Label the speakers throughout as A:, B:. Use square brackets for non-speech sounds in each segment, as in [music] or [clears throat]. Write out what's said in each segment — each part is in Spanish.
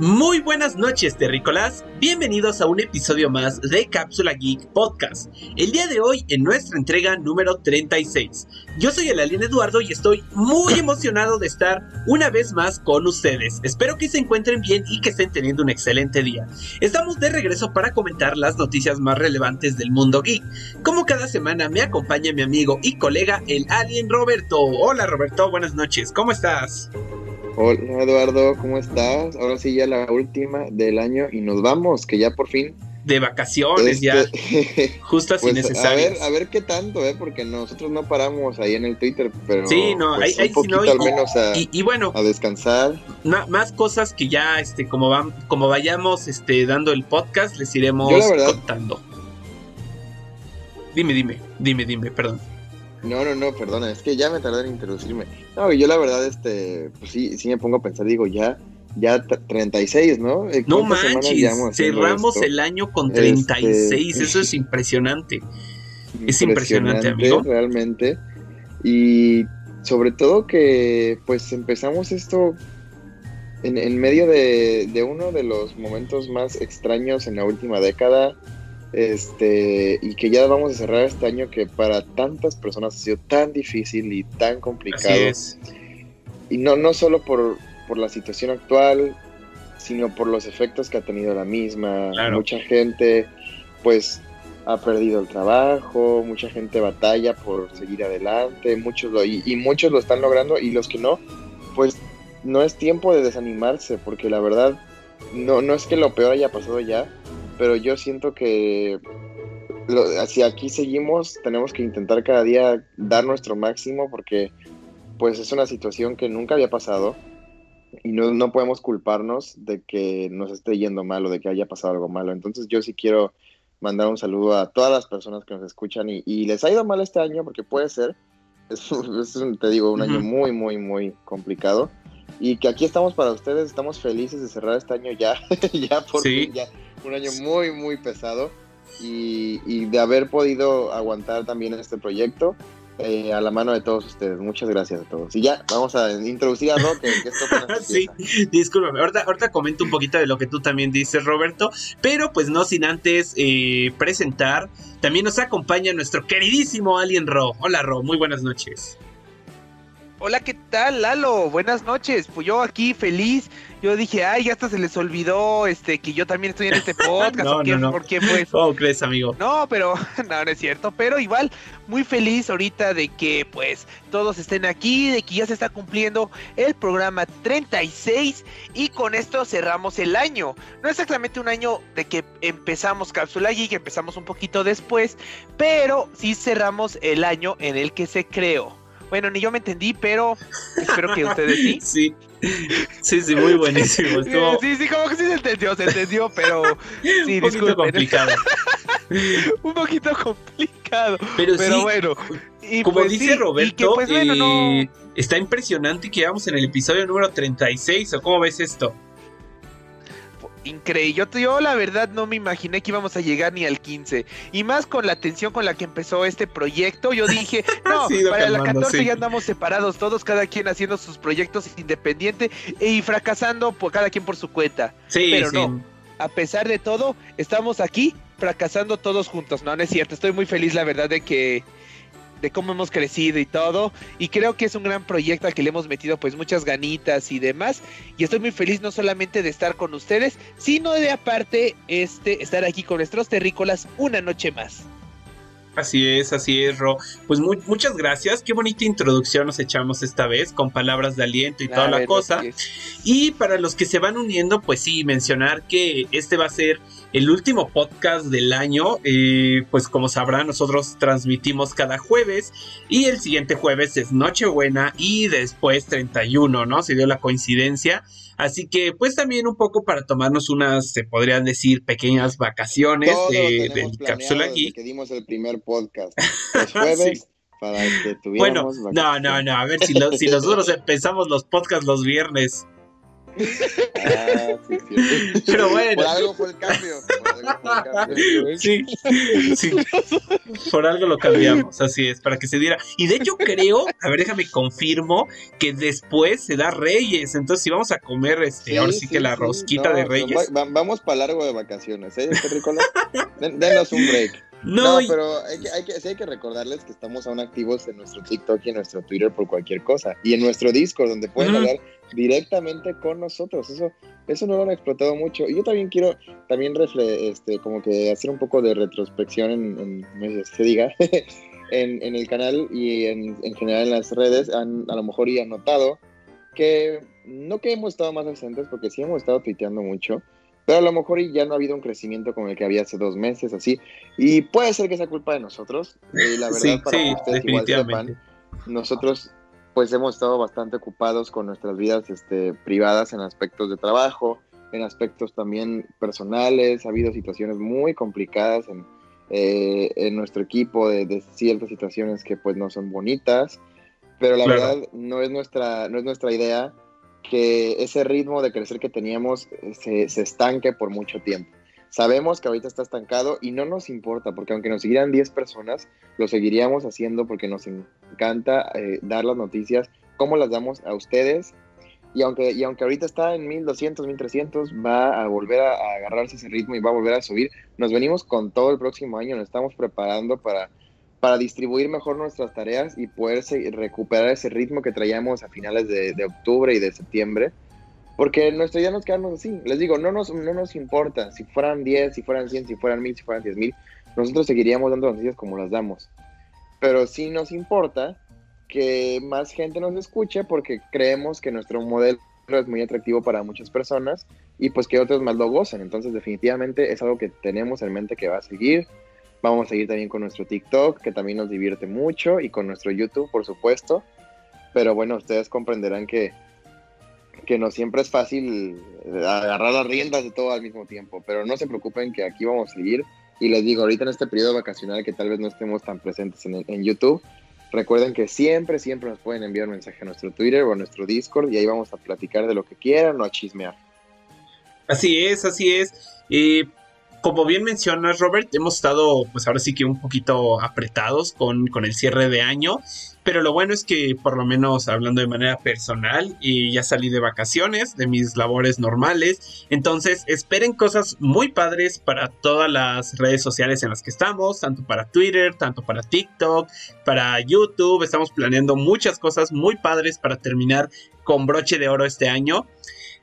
A: Muy buenas noches, terrícolas. Bienvenidos a un episodio más de Cápsula Geek Podcast. El día de hoy en nuestra entrega número 36. Yo soy el Alien Eduardo y estoy muy [laughs] emocionado de estar una vez más con ustedes. Espero que se encuentren bien y que estén teniendo un excelente día. Estamos de regreso para comentar las noticias más relevantes del mundo geek. Como cada semana me acompaña mi amigo y colega el Alien Roberto. Hola Roberto, buenas noches. ¿Cómo estás?
B: Hola Eduardo, ¿cómo estás? Ahora sí ya la última del año y nos vamos, que ya por fin.
A: De vacaciones ya,
B: Este, [laughs] [laughs]
A: justas y
B: pues, a
A: necesarias.
B: ver, a ver qué tanto, ¿eh? Porque nosotros no paramos ahí en el Twitter, pero
A: Sí, no,
B: pues,
A: ahí- ahí
B: un
A: sí no,
B: poquito
A: y-
B: al menos a,
A: Y, y bueno,
B: a descansar.
A: más cosas que ya, este, como van, como vayamos, este, dando el podcast, les iremos
B: Yo la verdad-
A: contando. Dime, dime, dime, dime, perdón.
B: No, no, no, perdona, es que ya me tardé en introducirme. No, yo la verdad, este, pues sí, sí me pongo a pensar, digo, ya, ya t- 36, ¿no? Eh,
A: No
B: ¿cuántas semanas llevamos
A: manches, cerramos
B: esto?
A: el año con
B: Este,
A: 36, eso es impresionante. es impresionante, amigo.
B: Realmente. Y sobre todo que pues empezamos esto en, en medio de, de uno de los momentos más extraños en la última década. Este, y que ya vamos a cerrar este año que para tantas personas ha sido tan difícil y tan
A: Así
B: complicado.
A: es.
B: Y no, no solo por, por la situación actual, sino por los efectos que ha tenido la misma.
A: Claro.
B: Mucha gente, pues, ha perdido el trabajo, mucha gente batalla por seguir adelante, muchos lo, y, y muchos lo están logrando, y los que no, pues, no es tiempo de desanimarse, porque la verdad, no, no es que lo peor haya pasado ya, pero yo siento que lo- si aquí seguimos, tenemos que intentar cada día dar nuestro máximo, porque pues es una situación que nunca había pasado y no, no podemos culparnos de que nos esté yendo mal o de que haya pasado algo malo. Entonces yo sí quiero mandar un saludo a todas las personas que nos escuchan y, y les ha ido mal este año porque puede ser, [laughs] es, un- es un- te digo, un año muy, muy, muy complicado. Y que aquí estamos para ustedes, estamos felices de cerrar este año ya, [laughs]
A: Sí.
B: ya un año muy, muy pesado y, y de haber podido aguantar también este proyecto eh, a la mano de todos ustedes. Muchas gracias a todos. Y ya, vamos a introducir a Roque, que esto [laughs]
A: Sí, discúlpame. Ahorita, ahorita comento un poquito de lo que tú también dices, Roberto. Pero pues no sin antes eh, presentar. También nos acompaña nuestro queridísimo Alien Ro. Hola Ro, muy buenas noches.
C: Hola, ¿qué tal, Lalo? Buenas noches. Pues yo aquí feliz. Yo dije, ay, ya hasta se les olvidó este que yo también estoy en este [laughs] podcast.
A: No,
C: ¿o qué-
A: no, no.
C: ¿Por qué fue eso? [laughs]
A: ¿Cómo crees, amigo?
C: No, pero [laughs] no, no es cierto. Pero igual, muy feliz ahorita de que pues todos estén aquí, de que ya se está cumpliendo el programa 36 y con esto cerramos el año. No exactamente un año de que empezamos Cápsula Geek, empezamos un poquito después, pero sí cerramos el año en el que se creó. Bueno, ni yo me entendí, pero espero que ustedes sí. [laughs]
A: Sí. Sí, sí, muy buenísimo. [laughs] Estuvo
C: Sí, sí, como que sí se entendió, se entendió, pero [laughs] sí,
A: un poquito complicado.
C: un poquito complicado.
A: Pero,
C: Pero
A: sí,
C: bueno, y
A: como
C: pues
A: dice
C: sí,
A: Roberto,
C: que, pues, bueno, no-
A: eh, está impresionante que vamos en el episodio número 36. ¿O cómo ves esto?
C: Increíble. Yo, yo la verdad no me imaginé que íbamos a llegar ni al 15. Y más con la tensión con la que empezó este proyecto, yo dije, [laughs] no,
A: Sí,
C: para la
A: calmando,
C: 14
A: sí.
C: ya andamos separados todos, cada quien haciendo sus proyectos independientes y fracasando por cada quien por su cuenta.
A: Sí,
C: Pero no. A pesar de todo, estamos aquí fracasando todos juntos. No, no es cierto. Estoy muy feliz, la verdad, de que de cómo hemos crecido y todo y creo que es un gran proyecto al que le hemos metido pues muchas ganitas y demás y estoy muy feliz no solamente de estar con ustedes sino de aparte este estar aquí con nuestros terrícolas una noche más
A: Así es, así es, Ro. Pues mu- muchas gracias. Qué bonita introducción nos echamos esta vez con palabras de aliento y toda la cosa. Y para los que se van uniendo, pues sí, mencionar que este va a ser el último podcast del año. Eh, pues como sabrán, nosotros transmitimos cada jueves y el siguiente jueves es Nochebuena y después 31, ¿no? Se dio la coincidencia. Así que pues también un poco para tomarnos unas, se podrían decir, pequeñas vacaciones
B: tenemos
A: del Cápsula Geek.
B: que dimos el primer podcast. [laughs] Los jueves,
A: Sí.
B: para que
A: Bueno, no, no, no, a ver si, lo- si nosotros empezamos los podcasts los viernes.
B: Ah, sí, sí.
A: Pero bueno.
B: Por algo fue el cambio. Por algo fue el cambio.
A: Sí, sí. Por algo lo cambiamos, así es, para que se diera. Y de hecho creo, a ver, déjame confirmo, que después se da Reyes. Entonces, si vamos a comer, este, ahora sí, que la rosquita
B: No,
A: de
B: no,
A: Reyes.
B: va- vamos para largo de vacaciones, ¿eh? Den- denos un break.
A: No,
B: pero hay que, hay, que, sí hay que recordarles que estamos aún activos en nuestro TikTok y en nuestro Twitter por cualquier cosa. Y en nuestro Discord, donde pueden
A: Ujú.
B: hablar directamente con nosotros. Eso, eso no lo han explotado mucho. Y yo también quiero también refle este, como que hacer un poco de retrospección en, en se [laughs] diga, en, en el canal y en, en general en las redes. Han, a lo mejor ya han notado que no que hemos estado más ausentes, porque sí hemos estado tuiteando mucho. Pero a lo mejor ya no ha habido un crecimiento como el que había hace dos meses, así. Y puede ser que sea culpa de nosotros. eh, la [laughs] verdad,
A: Sí,
B: para
A: sí,
B: que ustedes igual sepan, nosotros pues hemos estado bastante ocupados con nuestras vidas este, privadas en aspectos de trabajo, en aspectos también personales. Ha habido situaciones muy complicadas en, eh, en nuestro equipo de, de ciertas situaciones que pues no son bonitas. Pero la
A: Claro.
B: verdad no es nuestra, no es nuestra idea que ese ritmo de crecer que teníamos eh, se, se estanque por mucho tiempo. Sabemos que ahorita está estancado y no nos importa, porque aunque nos siguieran 10 personas, lo seguiríamos haciendo porque nos encanta eh, dar las noticias, como las damos a ustedes. Y aunque, y aunque ahorita está en 1200, 1300, va a volver a, a agarrarse ese ritmo y va a volver a subir. Nos venimos con todo el próximo año, nos estamos preparando para, para distribuir mejor nuestras tareas y poder recuperar ese ritmo que traíamos a finales de, octubre y de septiembre. Porque nuestra idea nos quedamos así. Les digo, no nos, no nos importa si fueran 10, si fueran 100, si fueran 1000, si fueran 10 mil. Nosotros seguiríamos dando noticias como las damos. Pero sí nos importa que más gente nos escuche porque creemos que nuestro modelo es muy atractivo para muchas personas y pues que otros más lo gozan. Entonces definitivamente es algo que tenemos en mente que va a seguir. Vamos a seguir también con nuestro TikTok, que también nos divierte mucho, y con nuestro YouTube, por supuesto. Pero bueno, ustedes comprenderán que, que no siempre es fácil agarrar las riendas de todo al mismo tiempo. Pero no se preocupen que aquí vamos a seguir. Y les digo, ahorita en este periodo vacacional que tal vez no estemos tan presentes en, en YouTube, recuerden que siempre, siempre nos pueden enviar un mensaje a nuestro Twitter o a nuestro Discord y ahí vamos a platicar de lo que quieran o a chismear.
A: Así es, así es. Eh, como bien mencionas, Robert, hemos estado, pues ahora sí que un poquito apretados con, con el cierre de año. Pero lo bueno es que, por lo menos hablando de manera personal, y ya salí de vacaciones, de mis labores normales. Entonces, esperen cosas muy padres para todas las redes sociales en las que estamos, tanto para Twitter, tanto para TikTok, para YouTube. Estamos planeando muchas cosas muy padres para terminar con broche de oro este año.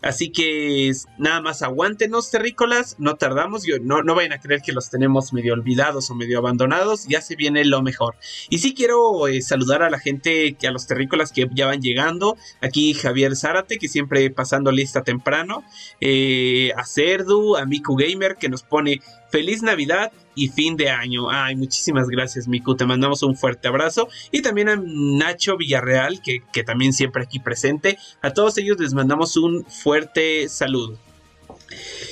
A: Así que nada más aguántenos, terrícolas, no tardamos, yo, no, no vayan a creer que los tenemos medio olvidados o medio abandonados, ya se viene lo mejor. Y sí quiero eh, saludar a la gente, a los terrícolas que ya van llegando, aquí Javier Zárate, que siempre pasando lista temprano, eh, a Cerdu, a Miku Gamer, que nos pone feliz Navidad y fin de año. Ay, muchísimas gracias Miku, te mandamos un fuerte abrazo. Y también a Nacho Villarreal, que, que también siempre aquí presente. A todos ellos les mandamos un fuerte saludo.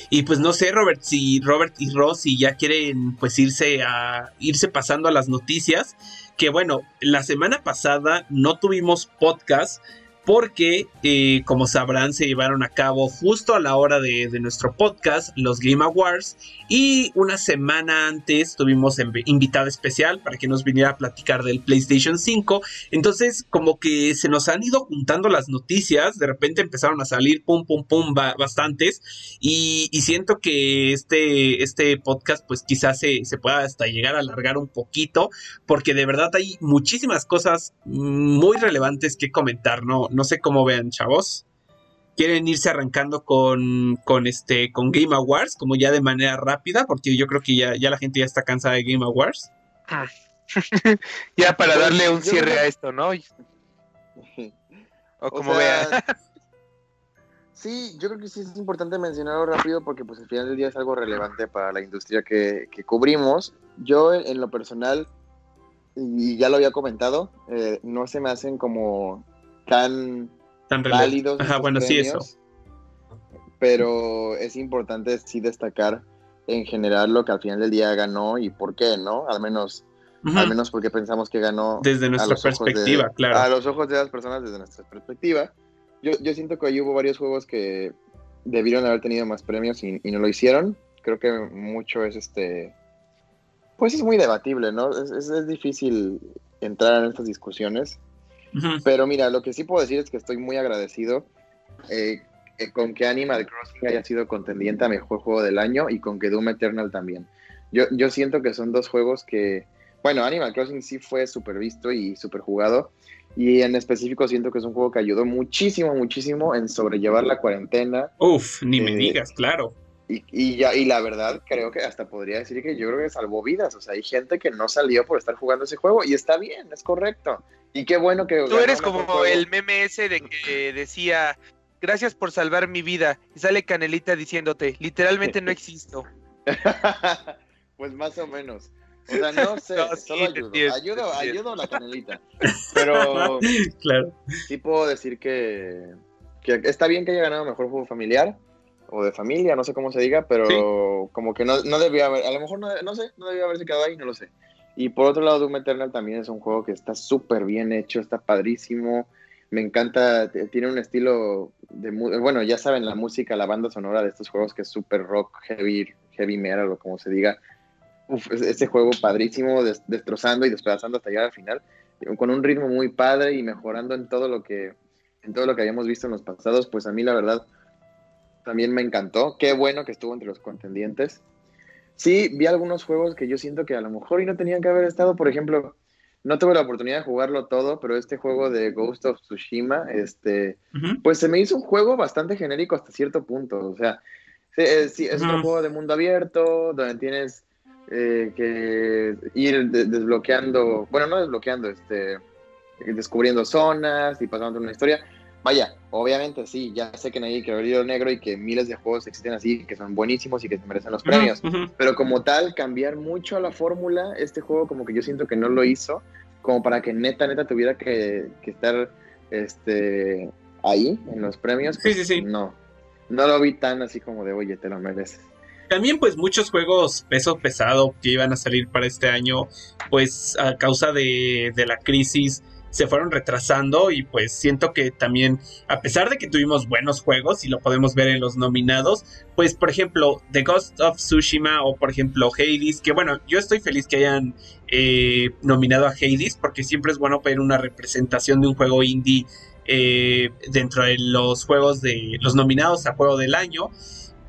A: Y pues no sé, Robert, si Robert y Rosy ya quieren pues irse a irse pasando a las noticias, que bueno, la semana pasada no tuvimos podcast porque eh, como sabrán se llevaron a cabo justo a la hora de, nuestro podcast los Game Awards y una semana antes tuvimos invitada especial para que nos viniera a platicar del PlayStation 5 entonces, como que se nos han ido juntando las noticias, de repente empezaron a salir pum, pum, pum, ba- bastantes, y, y siento que este, este podcast, pues quizás se, se pueda hasta llegar a alargar un poquito, porque de verdad hay muchísimas cosas muy relevantes que comentar, ¿no? No sé cómo vean, chavos. ¿Quieren irse arrancando con, con, este, con Game Awards, como ya de manera rápida? Porque yo creo que ya, ya la gente ya está cansada de Game Awards. [laughs]
C: ya para
B: Pues,
C: darle un cierre a esto, ¿no? [laughs] O
B: O
C: como
B: sea,
C: vean. [laughs]
B: Sí, yo creo que sí es importante mencionarlo rápido porque pues al final del día es algo relevante para la industria que, que cubrimos. Yo en lo personal, y ya lo había comentado, eh, no se me hacen como tan
A: Tan
B: válidos.
A: Ajá, bueno, sí, eso.
B: premios, Pero es importante sí destacar en general lo que al final del día ganó y por qué, ¿no? Al menos,
A: Ujú.
B: al menos porque pensamos que ganó
A: Desde nuestra
B: ojos de-
A: perspectiva, claro.
B: A los ojos de las personas desde nuestra perspectiva. yo, yo siento que ahí hubo varios juegos que debieron haber tenido más premios y, no lo hicieron. Creo que mucho es este. Pues es muy debatible, ¿no? Es, es, difícil entrar en estas discusiones. Pero mira, lo que sí puedo decir es que estoy muy agradecido eh, con que Animal Crossing haya sido contendiente a mejor juego del año y con que Doom Eternal también. Yo, yo siento que son dos juegos que. Bueno, Animal Crossing sí fue súper visto y súper jugado, y en específico siento que es un juego que ayudó muchísimo, muchísimo en sobrellevar la cuarentena.
A: Uf, ni me eh, digas, claro.
B: Y, ya, y la verdad, creo que hasta podría decir que yo creo que salvó vidas. O sea, hay gente que no salió por estar jugando ese juego y está bien, es correcto. Y qué bueno que.
C: Tú eres como el meme ese de que decía, gracias por salvar mi vida. Y sale Canelita diciéndote, literalmente no [laughs] existo. [laughs]
B: pues más o menos. O sea, no sé, [laughs] solo ayudo. ayudo, ayudo a la canelita. Pero
A: claro.
B: sí puedo decir que, que, está bien que haya ganado mejor juego familiar o de familia, no sé cómo se diga, pero como que no, no debía haber, a lo mejor no, no sé, no debía haberse quedado ahí, no lo sé. Y por otro lado, Doom Eternal también es un juego que está súper bien hecho, está padrísimo. Me encanta, tiene un estilo de, bueno, ya saben, la música, la banda sonora de estos juegos que es súper rock, heavy, heavy metal o como se diga ese juego padrísimo, destrozando y despedazando hasta llegar al final, con un ritmo muy padre y mejorando en todo lo que en todo lo que habíamos visto en los pasados, pues a mí la verdad también me encantó. Qué bueno que estuvo entre los contendientes. Sí, vi algunos juegos que yo siento que a lo mejor y no tenían que haber estado, por ejemplo, no tuve la oportunidad de jugarlo todo, pero este juego de Ghost of Tsushima, este, pues se me hizo un juego bastante genérico hasta cierto punto. O sea, sí, es un juego de mundo abierto, donde tienes eh, que ir desbloqueando, bueno, no desbloqueando, este, descubriendo zonas y pasando una historia. Vaya, obviamente sí, ya sé que nadie quiere abrir el negro y que miles de juegos existen así, que son buenísimos y que se merecen los premios. Pero como tal, cambiar mucho la fórmula, este juego como que yo siento que no lo hizo, como para que neta, neta tuviera que, estar este, ahí en los premios.
A: sí, sí, sí.
B: No, no lo vi tan así como de, oye, te lo mereces.
A: También pues muchos juegos peso pesado que iban a salir para este año, pues a causa de, la crisis se fueron retrasando y pues siento que también, a pesar de que tuvimos buenos juegos y lo podemos ver en los nominados, pues por ejemplo The Ghost of Tsushima o por ejemplo Hades, que bueno, yo estoy feliz que hayan eh, nominado a Hades porque siempre es bueno ver una representación de un juego indie eh, dentro de los juegos de los nominados a juego del año.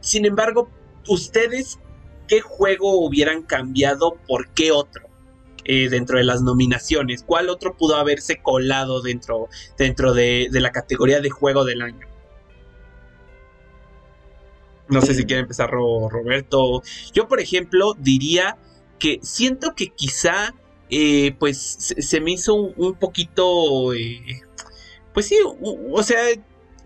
A: Sin embargo, ¿ustedes qué juego hubieran cambiado por qué otro? Eh, dentro de las nominaciones. ¿Cuál otro pudo haberse colado dentro, dentro de, la categoría de juego del año? No sé si quiere empezar Roberto. Yo, por ejemplo, diría que siento que quizá, eh, pues, se, me hizo un, poquito, eh, pues sí, o, sea,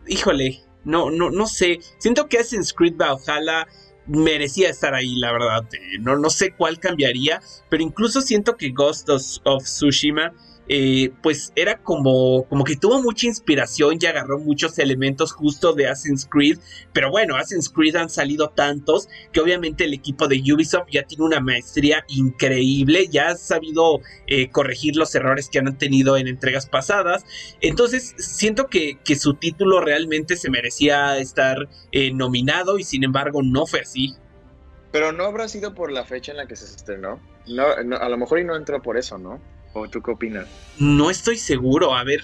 A: híjole, no, no, no sé. Siento que Assassin's Creed Valhalla merecía estar ahí, la verdad. Eh, no, no sé cuál cambiaría, pero incluso siento que Ghost of Tsushima eh, pues era como, como que tuvo mucha inspiración y agarró muchos elementos justo de Assassin's Creed. Pero bueno, Assassin's Creed han salido tantos que obviamente el equipo de Ubisoft ya tiene una maestría increíble, ya ha sabido eh, corregir los errores que han tenido en entregas pasadas. Entonces siento que, que su título realmente se merecía estar eh, nominado y sin embargo no fue así.
B: Pero no habrá sido por la fecha en la que se estrenó. No, a lo mejor y no entró por eso, ¿no? ¿O tú qué opinas?
A: No estoy seguro. A ver,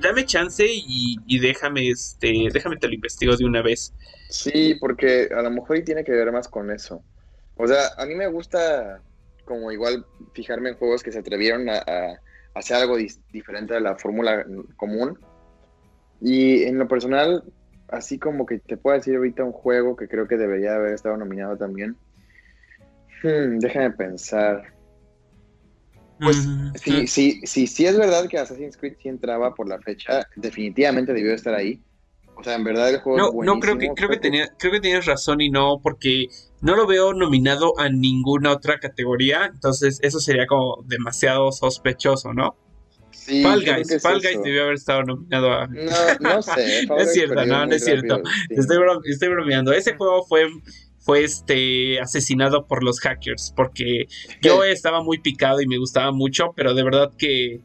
A: dame chance y, déjame, este, déjame te lo investigo de una vez.
B: Sí, porque a lo mejor tiene que ver más con eso. O sea, a mí me gusta como igual fijarme en juegos que se atrevieron a, hacer algo diferente de la fórmula común. Y en lo personal, así como que te puedo decir ahorita un juego que creo que debería haber estado nominado también. Hmm, déjame pensar. Pues sí, sí, sí, sí es verdad que Assassin's Creed sí entraba por la fecha, definitivamente debió estar ahí. O sea, en verdad el juego.
A: No, no creo que creo que tenía, creo que tienes razón y no, porque no lo veo nominado a ninguna otra categoría, entonces eso sería como demasiado sospechoso, ¿no? Sí, Fall Guys, Fall Guys debió haber estado nominado a.
B: No, no sé. [laughs]
A: es cierto, no, no es cierto. Estoy bromeando. Ese juego fue fue este asesinado por los hackers porque yo estaba muy picado y me gustaba mucho, pero de verdad que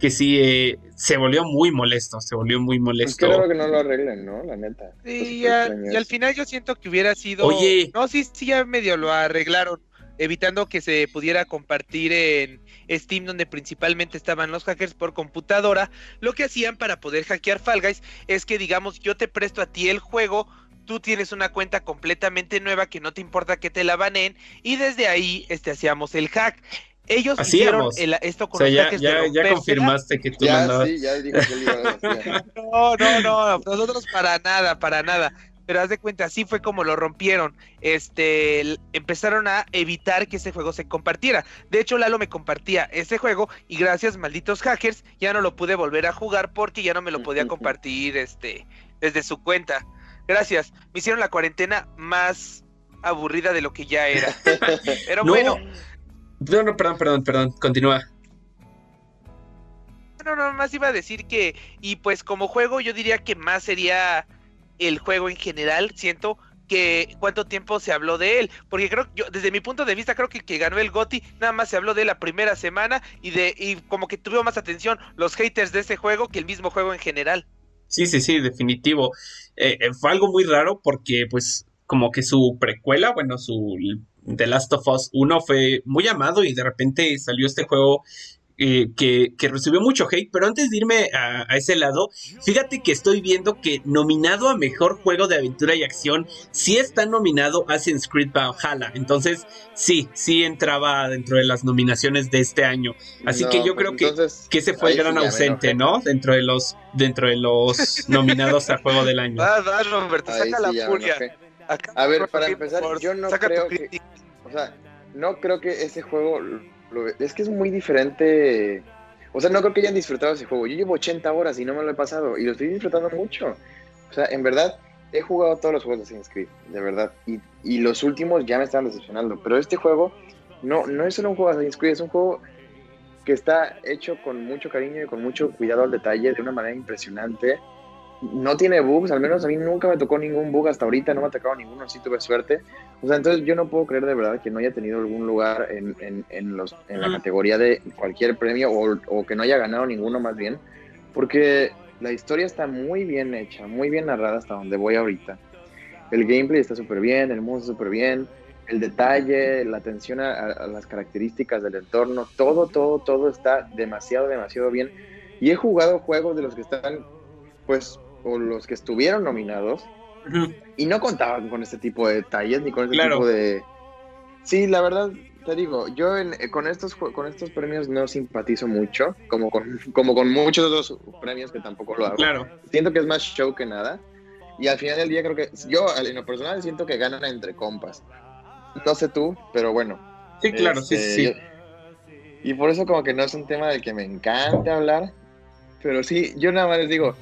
A: que sí eh, se volvió muy molesto, se volvió muy
B: Pues
A: molesto.
B: creo que no lo arreglen, ¿no? La neta.
C: Sí,
B: Pues,
C: ya-
B: extraño
C: y al final yo siento que hubiera sido.
A: Oye.
C: No, sí, sí, ya medio lo arreglaron, evitando que se pudiera compartir en Steam, donde principalmente estaban los hackers por computadora. Lo que hacían para poder hackear Fall Guys es que, digamos, yo te presto a ti el juego. Tú tienes una cuenta completamente nueva que no te importa que te la baneen y desde ahí este, hacíamos el hack. Ellos
A: Hacíamos.
C: hicieron el- esto
A: O
C: con
A: sea,
C: los
A: ya, confirmaste que tú
B: Ya,
A: mandabas.
B: sí, ya dijo que él iba a decir. [laughs]
C: No, no, no, nosotros para nada, para nada. Pero haz de cuenta, así fue como lo rompieron. Este, empezaron a evitar que ese juego se compartiera. De hecho, Lalo me compartía ese juego y gracias, malditos hackers, ya no lo pude volver a jugar porque ya no me lo podía [laughs] compartir, este, desde su cuenta. Gracias. Me hicieron la cuarentena más aburrida de lo que ya era. [laughs] Pero
A: No,
C: bueno,
A: no, no, perdón, perdón, perdón, continúa.
C: No, no, más iba a decir que, y pues como juego, yo diría que más sería el juego en general. Siento que cuánto tiempo se habló de él, porque creo yo, desde mi punto de vista, creo que el que ganó el GOTI, nada más se habló de él la primera semana y de, y como que tuvo más atención los haters de ese juego que el mismo juego en general.
A: Sí, sí, sí, definitivo. Eh, eh, fue algo muy raro porque, pues, como que su precuela, bueno, su The Last of Us 1 fue muy amado y de repente salió este juego eh, que, que recibió mucho hate. Pero antes de irme a, a ese lado, fíjate que estoy viendo que nominado a mejor juego de aventura y acción, sí está nominado Assassin's Creed Valhalla. Entonces, sí, sí entraba dentro de las nominaciones de este año. Así
B: No,
A: que yo
B: pues
A: creo que
B: entonces,
A: que ese fue el gran ausente. ¿no? Dentro de los dentro de los [laughs] nominados a juego del año.
C: Vas, vas, Roberto, saca
B: sí
C: la furia.
B: A ver, para empezar, yo no creo que-. O sea, no creo que ese juego. Es que es muy diferente. O sea, no creo que hayan disfrutado ese juego. Yo llevo 80 horas y no me lo he pasado. Y lo estoy disfrutando mucho. O sea, en verdad, he jugado todos los juegos de Assassin's Creed. De verdad. Y, y los últimos ya me están decepcionando. Pero este juego no, no es solo un juego de Assassin's Creed. Es un juego que está hecho con mucho cariño y con mucho cuidado al detalle. De una manera impresionante. No tiene bugs. Al menos a mí nunca me tocó ningún bug hasta ahorita. No me ha tocado ninguno. Sí tuve suerte. O sea, entonces yo no puedo creer de verdad que no haya tenido algún lugar en, en, en los, en la categoría de cualquier premio o, o que no haya ganado ninguno más bien, porque la historia está muy bien hecha, muy bien narrada hasta donde voy ahorita. El gameplay está súper bien, el mundo está súper bien, el detalle, la atención a, a las características del entorno, todo, todo, todo está demasiado, demasiado bien. Y he jugado juegos de los que están, pues, o los que estuvieron nominados, y no contaban con este tipo de detalles ni con este
A: Claro.
B: tipo de sí la verdad te digo yo en- eh, con estos con estos premios no simpatizo mucho como con [laughs] como con muchos otros premios que tampoco lo hago
A: Claro.
B: siento que es más show que nada y al final del día creo que yo en lo personal siento que ganan entre compas no sé tú pero bueno
A: Sí, claro, sí,
B: este,
A: sí, sí.
B: y por eso como que no es un tema del que me encante hablar, pero sí, yo nada más les digo,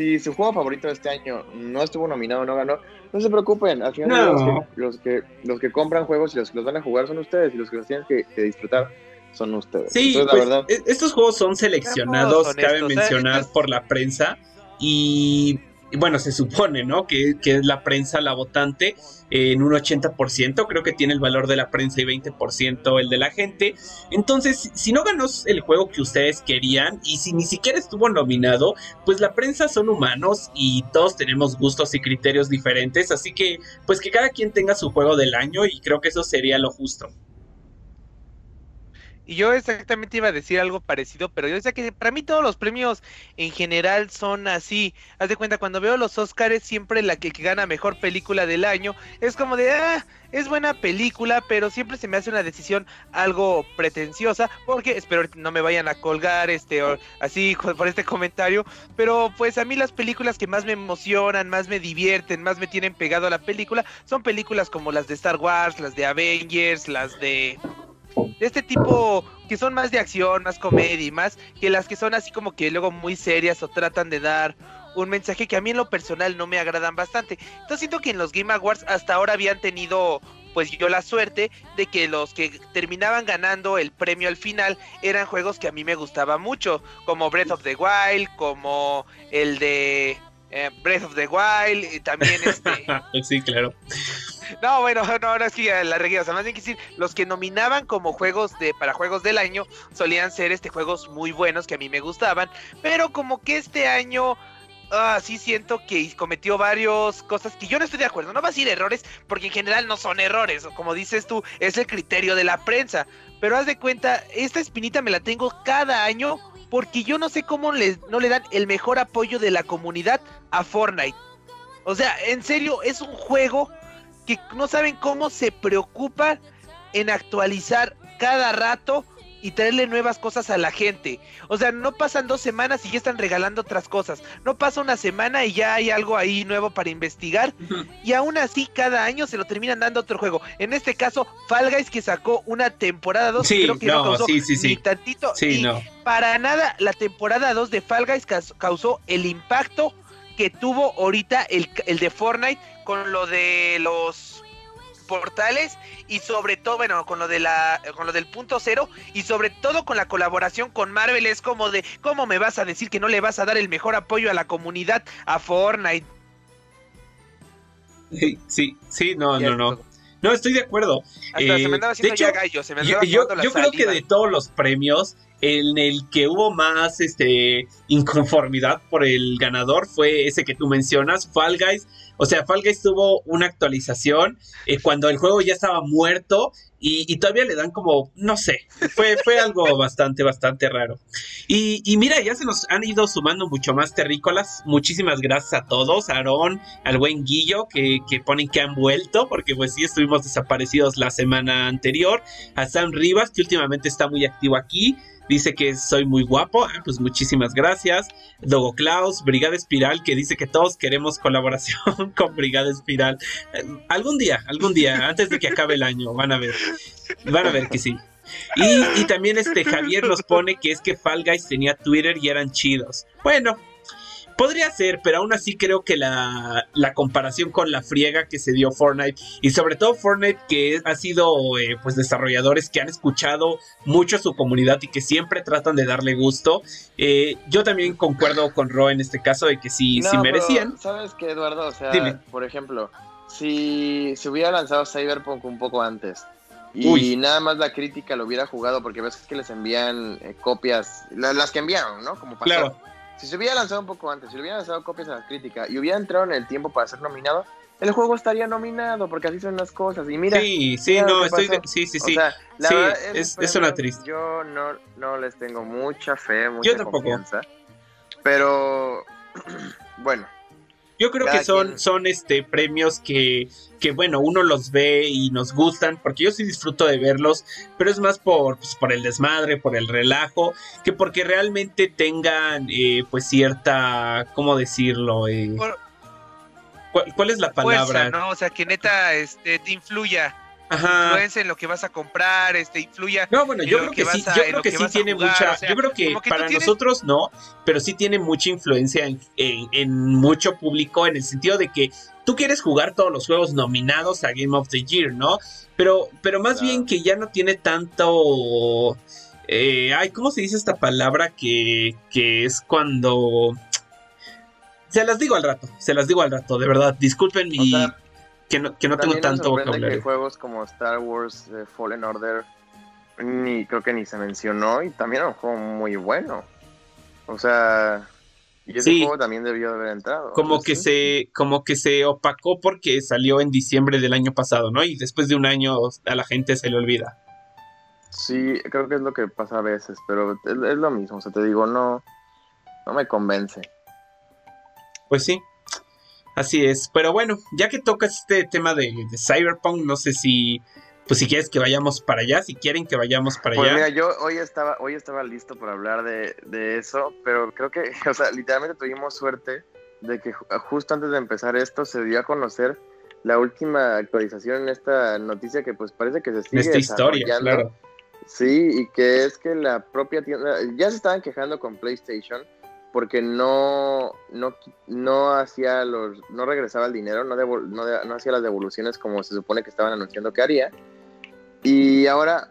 B: si su juego favorito de este año no estuvo nominado, no ganó, no se preocupen, al final
A: No.
B: los, que, los, que, los que compran juegos y los que los van a jugar son ustedes y los que los tienen que, que disfrutar son ustedes.
A: Sí,
B: Entonces,
A: pues,
B: la verdad,
A: e- estos juegos son seleccionados,
C: Seamos
A: cabe
C: honestos,
A: mencionar,
C: ¿sabes?
A: por la prensa. Y bueno, se supone, ¿no? Que, que es la prensa la votante en un 80%. Creo que tiene el valor de la prensa y 20% el de la gente. Entonces, si no ganó el juego que ustedes querían y si ni siquiera estuvo nominado, pues la prensa son humanos y todos tenemos gustos y criterios diferentes. Así que, pues que cada quien tenga su juego del año y creo que eso sería lo justo.
C: Y yo exactamente iba a decir algo parecido, pero yo sé que para mí todos los premios en general son así. Haz de cuenta, cuando veo los Oscars, siempre la que, gana mejor película del año es como de, ah, es buena película, pero siempre se me hace una decisión algo pretenciosa, porque espero que no me vayan a colgar este así [laughs] por este comentario, pero pues a mí las películas que más me emocionan, más me divierten, más me tienen pegado a la película, son películas como las de Star Wars, las de Avengers, las de de este tipo que son más de acción, más comedia y más que las que son así como que luego muy serias o tratan de dar un mensaje que a mí en lo personal no me agradan bastante. Entonces siento que en los Game Awards hasta ahora habían tenido pues yo la suerte de que los que terminaban ganando el premio al final eran juegos que a mí me gustaban mucho, como Breath of the Wild, como el de eh, Breath of the Wild, y también este [laughs]
A: sí, claro.
C: No, bueno, no, no es que la regué, o sea, más bien que decir, los que nominaban como juegos de para juegos del año solían ser este juegos muy buenos que a mí me gustaban, pero como que este año ah, sí siento que cometió varias cosas que yo no estoy de acuerdo. No va a decir errores, porque en general no son errores. Como dices tú, es el criterio de la prensa. Pero haz de cuenta, esta espinita me la tengo cada año porque yo no sé cómo no le dan el mejor apoyo de la comunidad a Fortnite. O sea, en serio, es un juego que no saben cómo se preocupa en actualizar cada rato y traerle nuevas cosas a la gente. O sea, no pasan dos semanas y ya están regalando otras cosas. No pasa una semana y ya hay algo ahí nuevo para investigar. Y aún así, cada año se lo terminan dando otro juego. En este caso, Fall Guys que sacó una temporada 2.
A: Sí,
C: creo que
A: no,
C: causó
A: sí, sí,
C: ni tantito. Y
A: no.
C: para nada, la temporada 2 de Fall Guys causó el impacto que tuvo ahorita el, el de Fortnite con lo de los portales y sobre todo, bueno, con lo de la con lo del punto cero y sobre todo con la colaboración con Marvel es como de cómo me vas a decir que no le vas a dar el mejor apoyo a la comunidad a Fortnite.
A: Sí, sí, no, no, no. No, estoy de acuerdo.
C: Hasta
A: Eh,
C: se me andaba
A: de
C: haciendo
A: hecho,
C: ya gallo, se me
A: yo,
C: andaba
A: yo- yo creo que de todos los premios, en el que hubo más este inconformidad por el ganador fue ese que tú mencionas, Fall Guys. O sea, Fall Guys tuvo una actualización eh, cuando el juego ya estaba muerto y, y todavía le dan como, no sé, fue, fue [laughs] algo bastante, bastante raro. Y, y mira, ya se nos han ido sumando mucho más terrícolas. Muchísimas gracias a todos, a Aarón, al buen Guillo, que, que ponen que han vuelto, porque pues sí estuvimos desaparecidos la semana anterior. A Sam Rivas, que últimamente está muy activo aquí. Dice que soy muy guapo. Ah, pues muchísimas gracias. Dogo Klaus, Brigada Espiral, que dice que todos queremos colaboración [laughs] con Brigada Espiral. Eh, algún día, algún día, antes de que acabe el año, van a ver. Van a ver que sí. Y, y también este Javier nos pone que es que Fall Guys tenía Twitter y eran chidos. Bueno, podría ser, pero aún así creo que la, la comparación con la friega que se dio Fortnite y sobre todo Fortnite que ha sido eh, pues desarrolladores que han escuchado mucho a su comunidad y que siempre tratan de darle gusto. eh, yo también concuerdo con Ro en este caso de que sí,
B: No,
A: sí
B: pero,
A: merecían.
B: ¿Sabes qué, Eduardo? O sea,
A: Dime.
B: por ejemplo, si se hubiera lanzado Cyberpunk un poco antes y
A: Uy.
B: nada más la crítica lo hubiera jugado, porque ves que les envían eh, copias, la- las que enviaron, ¿no? Como pasó.
A: Claro.
B: Si se hubiera lanzado un poco antes, si le hubieran lanzado copias a la crítica y hubiera entrado en el tiempo para ser nominado, el juego estaría nominado, porque así son las cosas. Y mira,
A: sí, sí,
B: mira lo
A: no, estoy de- sí, sí,
B: o
A: sí.
B: sea, la
A: Sí,
B: verdad,
A: es-
B: esos
A: es una
B: premios
A: triste.
B: Yo no, no les tengo mucha fe, mucha
A: Yo tampoco.
B: confianza. Pero, [clears throat] bueno,
A: Yo creo
B: Cada
A: que son,
B: quien-
A: son este premios que, que, bueno, uno los ve y nos gustan, porque yo sí disfruto de verlos, pero es más por, pues, por el desmadre, por el relajo, que porque realmente tengan, eh, pues, cierta, ¿cómo decirlo? Eh,
C: Por-
A: ¿cuál, cuál es la
C: Fuerza,
A: palabra?
C: ¿no? O sea, que neta este, te influya. Influencia en lo que vas a comprar, este, influya.
A: No, bueno,
C: en
A: yo creo
C: que
A: sí, yo creo que sí tiene mucha, yo creo que para
C: tienes-
A: nosotros no, pero sí tiene mucha influencia en, en- en mucho público en el sentido de que tú quieres jugar todos los juegos nominados a Game of the Year, ¿no? Pero, pero más bien que ya no tiene tanto, eh, ay, ¿cómo se dice esta palabra que, que es cuando se las digo al rato, se las digo al rato, de verdad, disculpen
B: O
A: mi
B: sea,
A: que no, que no tengo tanto vocabulario.
B: que juegos como Star Wars eh, Fallen Order ni creo que ni se mencionó y también era un juego muy bueno. O sea, y ese
A: Sí.
B: juego también debió haber entrado.
A: como que
B: sí.
A: se como que se opacó porque salió en diciembre del año pasado, ¿no? Y después de un año a la gente se le olvida.
B: Sí, creo que es lo que pasa a veces, pero es, es lo mismo. O sea, te digo, no, no me convence.
A: Pues sí. Así es. Pero bueno, ya que tocas este tema de, de Cyberpunk, no sé si pues si quieres que vayamos para allá, si quieren que vayamos para
B: Pues
A: allá.
B: mira, yo hoy estaba, hoy estaba listo para hablar de, de eso, pero creo que, [laughs] o sea, literalmente tuvimos suerte de que ju- justo antes de empezar esto se dio a conocer la última actualización en esta noticia que pues parece que se
A: en
B: sigue
A: esta historia, claro.
B: Sí, y que es que la propia tienda, ya se estaban quejando con PlayStation porque no, no, no hacía los, no regresaba el dinero, no, devol- no, no hacía las devoluciones como se supone que estaban anunciando que haría. Y ahora,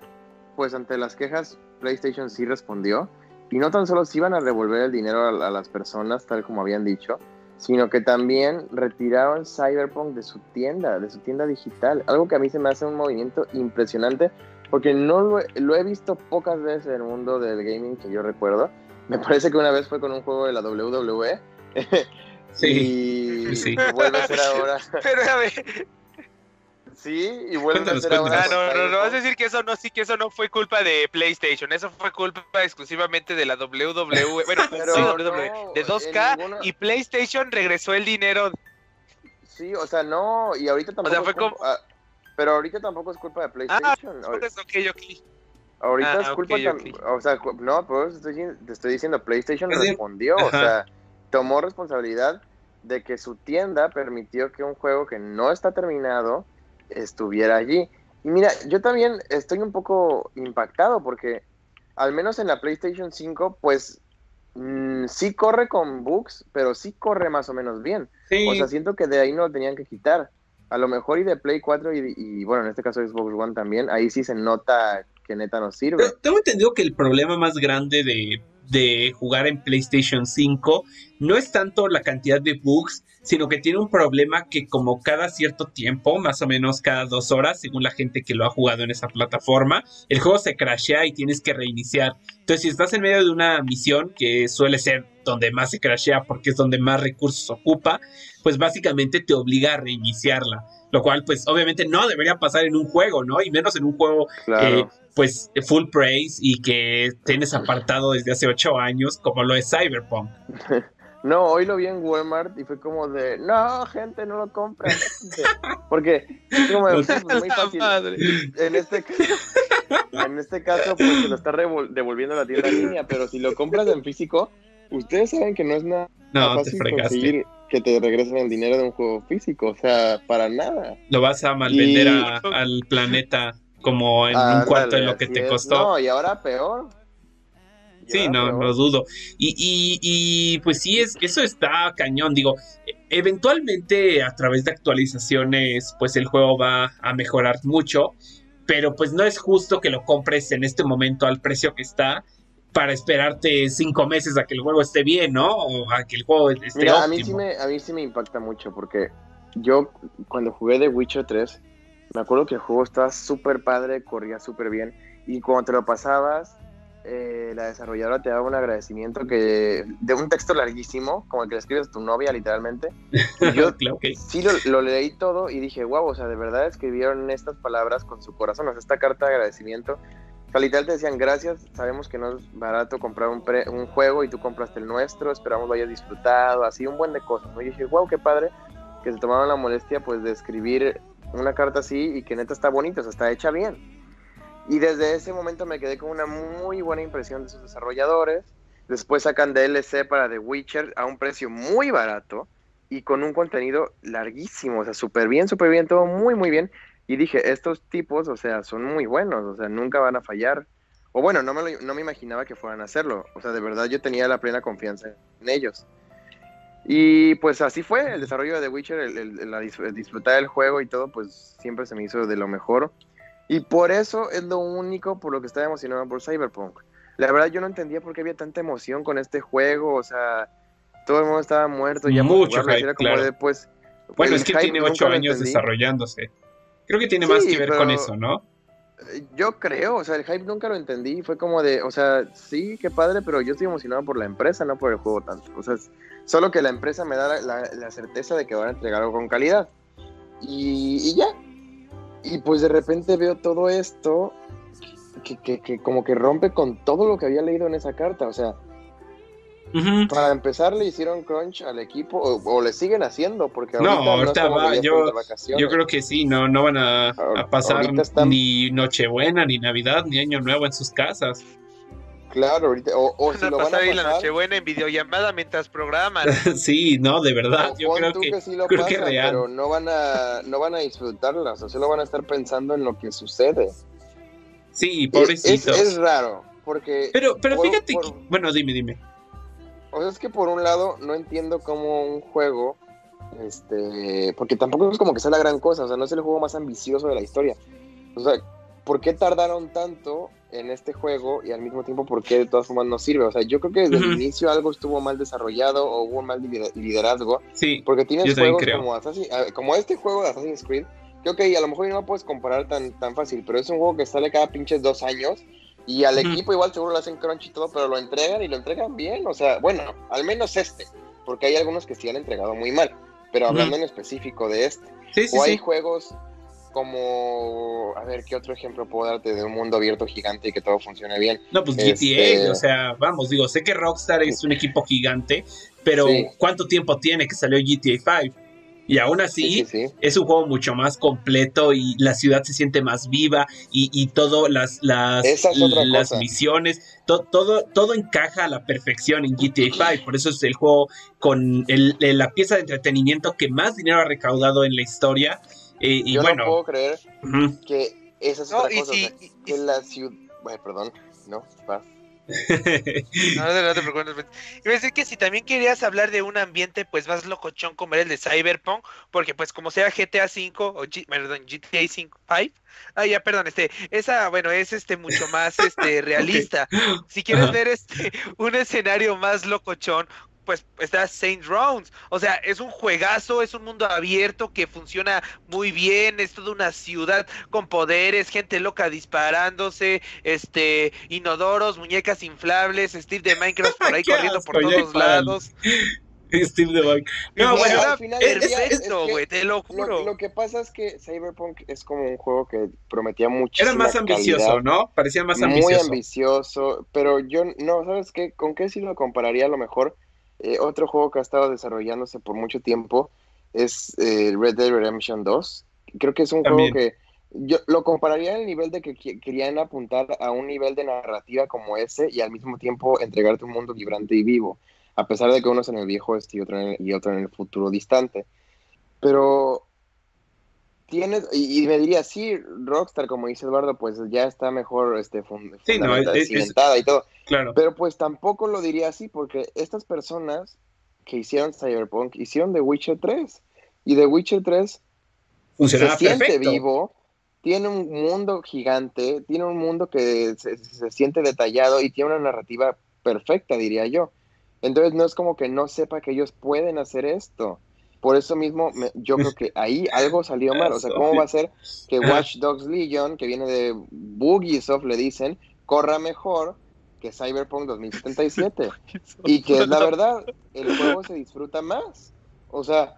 B: pues ante las quejas, PlayStation sí respondió. Y no tan solo se iban a devolver el dinero a, a las personas, tal como habían dicho, sino que también retiraron Cyberpunk de su tienda, de su tienda digital. Algo que a mí se me hace un movimiento impresionante, porque no lo, lo he visto pocas veces en el mundo del gaming que yo recuerdo. Me parece que una vez fue con un juego de la WWE. [laughs]
A: Sí,
B: y
A: sí.
B: vuelve a ser ahora. [laughs]
C: Pero a ver,
B: Sí, y vuelve
A: Cuéntanos,
B: a ser ahora.
C: ah, no, no, no vas a decir que eso no, sí que eso no fue culpa de PlayStation, eso fue culpa exclusivamente de la WWE, bueno, [laughs]
B: Pero
C: sí,
B: no,
C: WWE, de
B: en
C: 2K
B: ninguna-
C: y PlayStation regresó el dinero.
B: Sí, o sea, no, y ahorita tampoco.
C: sea, fue
B: culpa-
C: como-
B: ah, pero ahorita tampoco es culpa de PlayStation. Ahor-
C: Pues, ok, ok.
B: Ahorita
C: ah,
B: es culpa
C: ok,
B: tam-
C: ok.
B: O sea, no, pero te estoy, diciendo- te estoy diciendo, PlayStation respondió, o sea, tomó responsabilidad de que su tienda permitió que un juego que no está terminado estuviera allí. Y mira, yo también estoy un poco impactado porque al menos en la PlayStation 5, pues mm, sí corre con bugs, pero sí corre más o menos bien.
A: Sí.
B: O sea, siento que de ahí no lo tenían que quitar. A lo mejor y de Play 4 y, y, bueno, en este caso Xbox One también, ahí sí se nota que neta no sirve.
A: Tengo entendido que el problema más grande de, de jugar en PlayStation 5 no es tanto la cantidad de bugs, sino que tiene un problema que como cada cierto tiempo, más o menos cada dos horas, según la gente que lo ha jugado en esa plataforma, el juego se crashea y tienes que reiniciar. Entonces, si estás en medio de una misión, que suele ser donde más se crashea porque es donde más recursos ocupa, pues básicamente te obliga a reiniciarla. Lo cual, pues obviamente no debería pasar en un juego, ¿no? Y menos en un juego
B: Claro.
A: eh, pues full praise y que tienes apartado desde hace ocho años como lo es Cyberpunk. [laughs]
B: No, hoy lo vi en Walmart y fue como de, no, gente, no lo compren. [laughs] Porque es como de, pues, muy fácil.
C: madre.
B: En este, [laughs] en este caso, pues se lo está devolviendo a la tienda en línea, pero si lo compras en físico, ustedes saben que no es nada
A: No, te fregaste.
B: que te regresen el dinero de un juego físico, o sea, para nada.
A: Lo vas a malvender
B: Y-
A: a- al planeta como en un cuarto de lo que te
B: es.
A: costó.
B: No, y ahora peor. Y
A: Sí,
B: ahora
A: no,
B: peor.
A: no dudo. Y, y, y, pues sí, es, eso está cañón. Digo, eventualmente a través de actualizaciones, pues el juego va a mejorar mucho. Pero pues no es justo que lo compres en este momento al precio que está para esperarte cinco meses a que el juego esté bien, ¿no? O a que el juego esté
B: Mira, a mí, sí
A: óptimo.
B: me, a mí sí me impacta mucho porque yo cuando jugué The Witcher 3, me acuerdo que el juego estaba súper padre, corría súper bien y cuando te lo pasabas, eh, la desarrolladora te daba un agradecimiento que de un texto larguísimo, como el que le escribes a tu novia literalmente. Y yo [laughs]
A: Claro
B: sí lo, lo leí todo y dije, wow, o sea, de verdad escribieron estas palabras con su corazón, o sea, esta carta de agradecimiento. O sea, literal te decían, gracias, sabemos que no es barato comprar un, pre- un juego y tú compraste el nuestro, esperamos lo hayas disfrutado, así un buen de cosas, ¿no? Y dije, wow, qué padre que se tomaron la molestia, pues, de escribir una carta así y que neta está bonita, o sea, está hecha bien. Y desde ese momento me quedé con una muy buena impresión de sus desarrolladores. Después sacan DLC para The Witcher a un precio muy barato y con un contenido larguísimo, o sea, súper bien, súper bien, todo muy, muy bien. Y dije, estos tipos, o sea, son muy buenos, o sea, nunca van a fallar. O bueno, no me, lo- no me imaginaba que fueran a hacerlo. O sea, de verdad yo tenía la plena confianza en ellos. Y pues así fue el desarrollo de The Witcher, el, el- el- el disfrutar del juego y todo, pues siempre se me hizo de lo mejor. Y por eso es lo único por lo que estaba emocionado por Cyberpunk. La verdad yo no entendía por qué había tanta emoción con este juego, o sea, todo el mundo estaba muerto ya
A: Mucho hype,
B: era como
A: claro.
B: de, pues,
A: Bueno, es que tiene ocho años desarrollándose. Creo que tiene
B: Sí,
A: más que ver con eso, ¿no?
B: Yo creo, o sea, el hype nunca lo entendí. Fue como de, o sea, sí, qué padre, pero yo estoy emocionado por la empresa, no por el juego tanto. O sea, solo que la empresa me da la, la- la certeza de que van a entregar algo con calidad. Y, y ya. Y pues de repente veo todo esto que, que- que como que rompe con todo lo que había leído en esa carta. O sea, Para empezar le hicieron crunch al equipo, o, o le siguen haciendo, porque
A: No,
B: ahorita no,
A: ahorita va, yo-. Yo creo que sí, no, no van a, a
B: Ahor-
A: pasar
B: están-
A: ni Nochebuena, ni Navidad, ni Año Nuevo en sus casas.
B: Claro, ahorita, o, o si lo van a
C: pasar ahí la Nochebuena en videollamada mientras programan. [laughs]
A: sí, no, de verdad,
B: O
A: yo creo
B: tú
A: que,
B: sí lo
A: creo que
B: pasan,
A: real.
B: pero no van a no van a disfrutarlas, o sea, solo van a estar pensando en lo que sucede.
A: sí,
B: Es,
A: pobrecitos.
B: es, es raro, porque
A: pero, pero
B: por-
A: fíjate
B: por-
A: que, bueno, dime, dime.
B: O sea, es que por un lado no entiendo cómo un juego este, porque tampoco es como que sea la gran cosa, o sea, no es el juego más ambicioso de la historia. O sea, ¿por qué tardaron tanto en este juego y al mismo tiempo por qué de todas formas no sirve? O sea, yo creo que desde el inicio algo estuvo mal desarrollado o hubo mal liderazgo.
A: Sí.
B: Porque tienes juegos como, como este juego de Assassin's Creed, que ok, a lo mejor no lo puedes comparar tan, tan fácil, pero es un juego que sale cada pinches dos años y al equipo igual seguro lo hacen crunch y todo, pero lo entregan y lo entregan bien. O sea, bueno, al menos este, porque hay algunos que sí han entregado muy mal, pero hablando en específico de este.
A: Sí, sí,
B: o hay juegos como, a ver, ¿qué otro ejemplo puedo darte de un mundo abierto gigante y que todo funcione bien?
A: No, pues GTA, este, o sea, vamos, digo, sé que Rockstar es un equipo gigante, pero ¿cuánto tiempo tiene que salió GTA 5? Y aún así es un juego mucho más completo y la ciudad se siente más viva y, y todo las, las, las misiones, todo, todo encaja a la perfección en GTA 5. Por eso es el juego con el, la pieza de entretenimiento que más dinero ha recaudado en la historia eh, y
B: Yo
A: bueno,
B: no puedo creer que esa es otra cosa. que la ciudad. perdón, no, va.
C: No, no te preocupes. Iba a decir que si también querías hablar de un ambiente pues más locochón como era el de Cyberpunk, porque pues como sea GTA 5 o perdón, GTA 5 5, ah ya perdón, este esa bueno, es este mucho más este [laughs] realista. Si quieres ver este un escenario más locochón pues está Saint Rounds. O sea, es un juegazo, es un mundo abierto que funciona muy bien, es toda una ciudad con poderes, gente loca disparándose, este, inodoros, muñecas inflables, Steve de Minecraft por ahí [laughs] corriendo por todos lados. [laughs]
A: Steve de Minecraft.
C: No, bueno, al final es, perfecto, güey, te lo juro.
B: Lo, que pasa es que Cyberpunk es como un juego que prometía mucho.
A: Era más ambicioso, ¿no? Parecía más ambicioso.
B: Muy ambicioso, pero yo, no, ¿sabes qué? ¿Con qué sí lo compararía a lo mejor? Eh, otro juego que ha estado desarrollándose por mucho tiempo es eh, Red Dead Redemption 2. Creo que es un juego que yo lo compararía al nivel de que querían apuntar a un nivel de narrativa como ese y al mismo tiempo entregarte un mundo vibrante y vivo, a pesar de que uno es en el viejo este y otro en el, y otro en el futuro distante. Pero tienes, y, me diría, sí, Rockstar, como dice Eduardo, pues ya está mejor este, cimentada y todo.
A: Claro.
B: Pero pues tampoco lo diría así, porque estas personas que hicieron Cyberpunk hicieron The Witcher 3. Y The Witcher 3
A: se
B: siente vivo, tiene un mundo gigante, tiene un mundo que se, se siente detallado y tiene una narrativa perfecta, diría yo. Entonces no es como que no sepa que ellos pueden hacer esto. Por eso mismo, yo creo que ahí algo salió mal. O sea, ¿cómo va a ser que [laughs] Watch Dogs Legion, que viene de Bugisoft, le dicen, corra mejor que Cyberpunk 2077? [laughs] y que la verdad, el juego se disfruta más. O sea,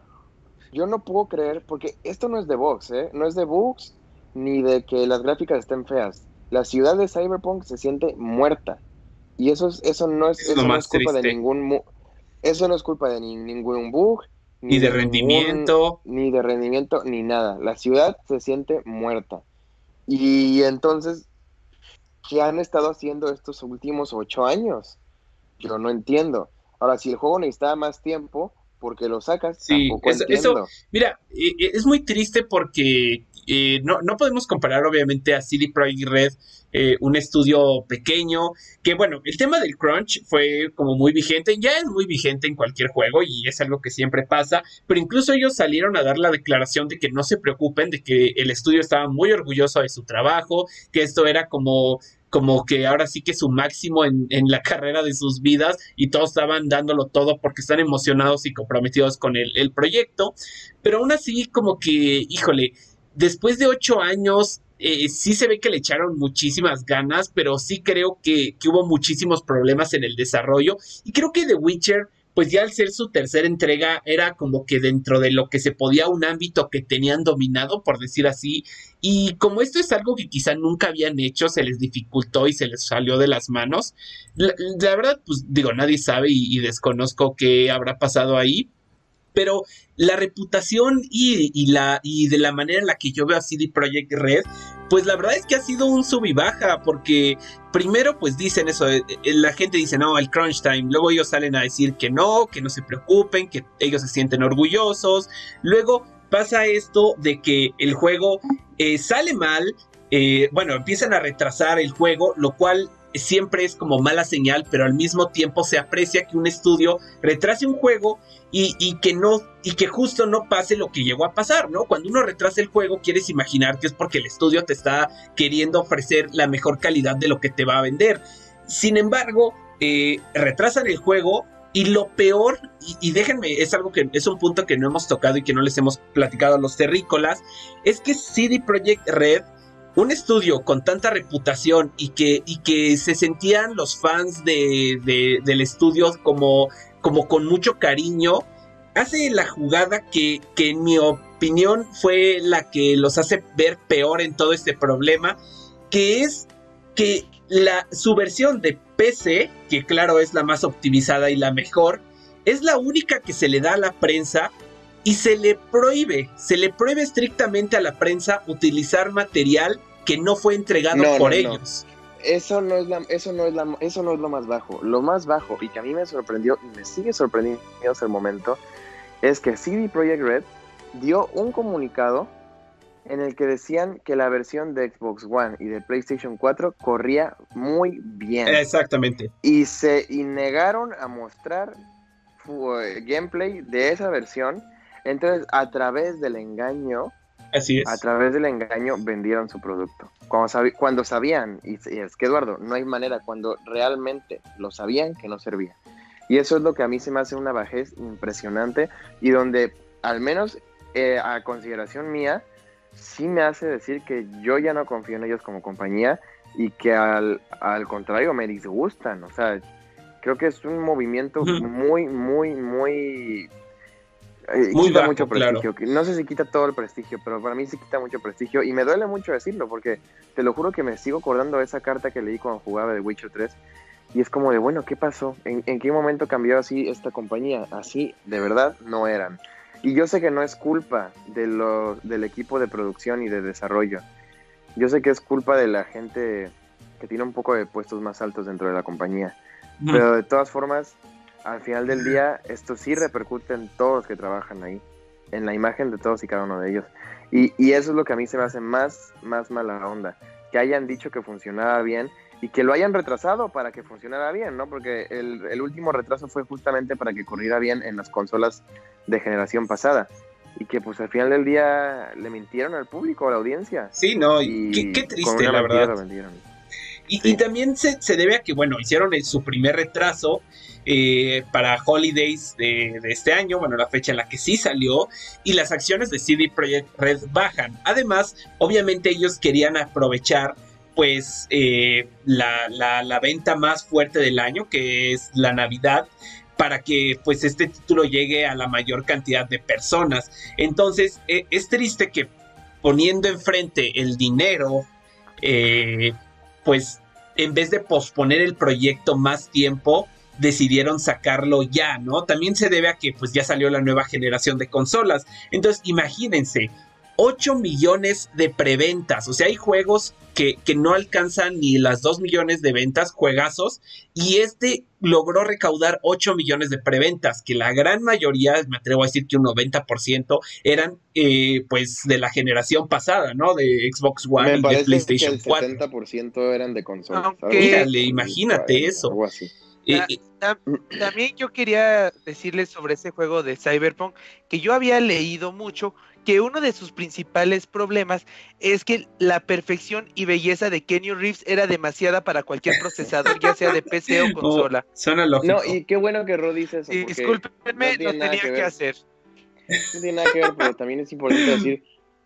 B: yo no puedo creer, porque esto no es de bugs, ¿eh? No es de bugs ni de que las gráficas estén feas. La ciudad de Cyberpunk se siente muerta. Y eso, es, eso no es, eso no es culpa de ningún... Eso no es culpa de ningún bug,
A: ni, de, rendimiento.
B: ni de rendimiento, ni nada. La ciudad se siente muerta. Y entonces, ¿qué han estado haciendo estos últimos ocho años? Yo no entiendo. Ahora, si el juego necesitaba más tiempo, porque lo sacas?
A: Sí, eso, mira, e, e, es muy triste porque eh, no, no podemos comparar obviamente a CD Projekt Red eh, un estudio pequeño, que bueno, el tema del crunch fue como muy vigente, ya es muy vigente en cualquier juego y es algo que siempre pasa, pero incluso ellos salieron a dar la declaración de que no se preocupen, de que el estudio estaba muy orgulloso de su trabajo, que esto era como como que ahora sí que su máximo en, en, la [laughs] carrera de sus vidas y todos estaban dándolo todo porque están emocionados y comprometidos con el, el proyecto, pero aún así como que, híjole, después de ocho años eh, sí se ve que le echaron muchísimas ganas, pero sí creo que, hubo muchísimos problemas en el desarrollo. Y creo que The Witcher, pues ya al ser su tercera entrega, era como que dentro de lo que se podía un ámbito que tenían dominado, por decir así. Y como esto es algo que quizá nunca habían hecho, se les dificultó y se les salió de las manos. La, verdad, pues digo, nadie sabe y desconozco qué habrá pasado ahí pero la reputación y, la, y de la manera en la que yo veo a CD Projekt Red, pues la verdad es que ha sido un sub y baja, porque primero pues dicen eso, eh, eh, la gente dice no, el crunch time, luego ellos salen a decir que no, que no se preocupen, que ellos se sienten orgullosos, luego pasa esto de que el juego eh, sale mal, bueno, empiezan a retrasar el juego, lo cual siempre es como mala señal, pero al mismo tiempo se aprecia que un estudio retrase un juego y, que no, y que justo no pase lo que llegó a pasar, ¿no? Cuando uno retrasa el juego, quieres imaginar que es porque el estudio te está queriendo ofrecer la mejor calidad de lo que te va a vender. Sin embargo, eh, retrasan el juego y lo peor, y, déjenme, es algo que es un punto que no hemos tocado y que no les hemos platicado a los terrícolas, es que CD Projekt Red, un estudio con tanta reputación y que, y que se sentían los fans de, del estudio como, como con mucho cariño, hace la jugada que, que en mi opinión fue la que los hace ver peor en todo este problema, que es que la, su versión de PC, que claro es la más optimizada y la mejor, es la única que se le da a la prensa y se le prohíbe, se le prohíbe estrictamente a la prensa utilizar material que no fue entregado por ellos.
B: Eso no es la, eso no es la, eso no es lo más bajo. Lo más bajo y que a mí me sorprendió y me sigue sorprendiendo hasta el momento es que CD Projekt Red dio un comunicado en el que decían que la versión de Xbox One y de PlayStation 4 corría muy bien.
A: Exactamente.
B: Y se y negaron a mostrar eh, gameplay de esa versión. Entonces, a través del engaño,
A: Así es.
B: a través del engaño vendieron su producto. Cuando, cuando sabían, y, y es que Eduardo, no hay manera, cuando realmente lo sabían que no servía. Y eso es lo que a mí se me hace una bajez impresionante y donde, al menos eh, a consideración mía, sí me hace decir que yo ya no confío en ellos como compañía y que al, al contrario me disgustan. O sea, creo que es un movimiento muy, muy, muy...
A: Eh, muy
B: quita mucho prestigio. No sé si quita todo el prestigio, pero para mí sí quita mucho prestigio y me duele mucho decirlo porque te lo juro que me sigo acordando de esa carta que leí cuando jugaba de Witcher 3 y es como de, bueno, ¿qué pasó? ¿En, en qué momento cambió así esta compañía? Así, de verdad, no eran. Y yo sé que no es culpa de lo, del equipo de producción y de desarrollo. Yo sé que es culpa de la gente que tiene un poco de puestos más altos dentro de la compañía. Pero de todas formas, al final del día, esto sí repercute en todos los que trabajan ahí, en la imagen de todos y cada uno de ellos. Y, y eso es lo que a mí se me hace más, más mala onda. Que hayan dicho que funcionaba bien y que lo hayan retrasado para que funcionara bien, ¿no? Porque el, el, último retraso fue justamente para que corriera bien en las consolas de generación pasada. Y que pues al final del día le mintieron al público, a la audiencia.
A: Sí, no, y qué, triste, la verdad. Y, sí. y, también se, se, debe a que, bueno, hicieron su primer retraso eh, para Holidays de, de, este año, bueno, la fecha en la que sí salió, y las acciones de CD Projekt Red bajan. Además, obviamente ellos querían aprovechar pues eh, la, la, la, venta más fuerte del año, que es la Navidad, para que pues este título llegue a la mayor cantidad de personas. Entonces eh, es triste que poniendo enfrente el dinero, eh, pues en vez de posponer el proyecto más tiempo, decidieron sacarlo ya, ¿no? También se debe a que pues ya salió la nueva generación de consolas. Entonces imagínense, 8 millones de preventas. O sea, hay juegos que, que, no alcanzan ni las 2 millones de ventas, juegazos, y este logró recaudar 8 millones de preventas, que la gran mayoría, me atrevo a decir que un 90%, eran eh, pues de la generación pasada, ¿no? De Xbox One
B: me
A: y de PlayStation
B: que el 70% eran de consolas.
A: Mírale, imagínate eso.
B: Algo así.
C: Eh, también yo quería decirles sobre ese juego de Cyberpunk que yo había leído mucho que uno de sus principales problemas es que la perfección y belleza de Kenny Reeves era demasiada para cualquier procesador, ya sea de PC o [laughs] consola.
A: Oh, suena lógico.
B: No, y qué bueno que Rod dice eso.
C: Y, discúlpenme, no, lo tenía que, que, hacer.
B: No tiene nada que ver, pero también es importante [laughs] decir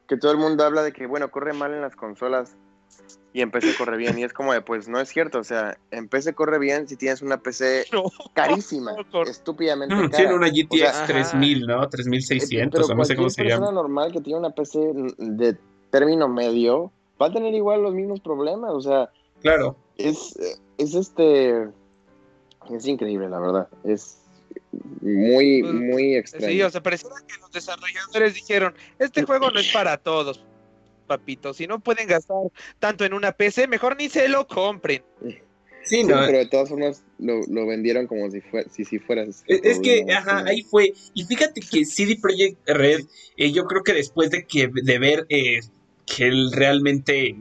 B: que todo el mundo habla de que, bueno, corre mal en las consolas y en PC corre bien. Y es como de, pues no es cierto. O sea, en PC corre bien si tienes una PC [laughs] no, carísima, no, estúpidamente
A: mm,
B: cara.
A: Tiene una GTX o sea, 3000, ¿no? 3600, o no sé cómo se llama.
B: normal que tiene una PC de término medio va a tener igual los mismos problemas. O sea,
A: claro.
B: Es, es este. Es increíble, la verdad. Es muy, muy extraño.
C: Sí, o sea, pareciera que los desarrolladores dijeron: Este juego no es para todos papito. Si no pueden gastar tanto en una PC, mejor ni se lo compren.
B: Sí, no. pero de todas formas lo, lo vendieron como si, fue, si, si fuera.
A: Es, es que, ajá, ahí fue. Y fíjate que CD Projekt Red, eh, yo creo que después de que de ver eh, que él realmente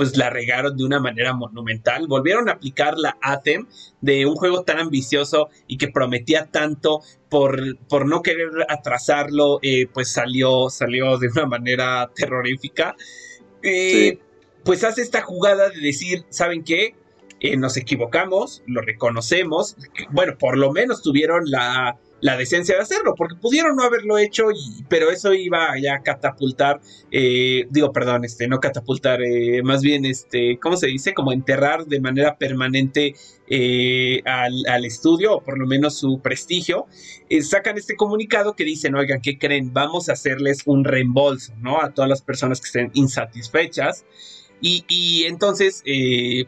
A: pues la regaron de una manera monumental. Volvieron a aplicar la ATEM de un juego tan ambicioso y que prometía tanto por, por no querer atrasarlo, eh, pues salió, salió de una manera terrorífica. Eh, pues hace esta jugada de decir, ¿saben qué? Eh, nos equivocamos, lo reconocemos. Bueno, por lo menos tuvieron la, la decencia de hacerlo, porque pudieron no haberlo hecho, y, pero eso iba ya a catapultar, eh, digo, perdón, este, no catapultar, eh, más bien, este, ¿cómo se dice? Como enterrar de manera permanente eh, al, estudio, o por lo menos su prestigio, sacan este comunicado que dicen, oigan, ¿qué creen? Vamos a hacerles un reembolso, ¿no? A todas las personas que estén insatisfechas. Y, y entonces,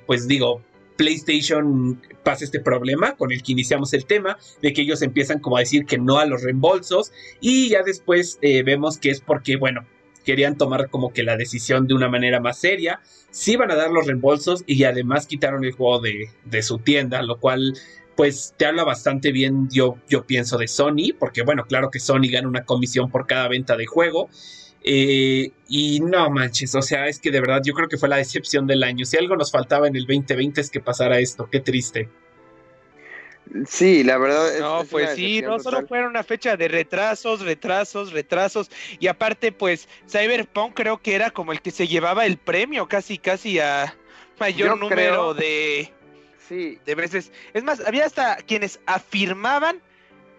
A: pues digo, PlayStation pasa este problema con el que iniciamos el tema, de que ellos empiezan como a decir que no a los reembolsos y ya después eh, vemos que es porque, bueno, querían tomar como que la decisión de una manera más seria, sí van a dar los reembolsos y además quitaron el juego de, de su tienda, lo cual pues te habla bastante bien, yo, yo pienso, de Sony, porque bueno, claro que Sony gana una comisión por cada venta de juego, eh, y no manches, o sea, es que de verdad yo creo que fue la decepción del año. Si algo nos faltaba en el 2020 es que pasara esto, qué triste.
B: Sí, la verdad.
C: no, pues sí, no solo fueron una fecha de retrasos, retrasos, retrasos. Y aparte, pues, Cyberpunk creo que era como el que se llevaba el premio casi, casi a mayor número de,
B: sí.
C: de veces. Es más, había hasta quienes afirmaban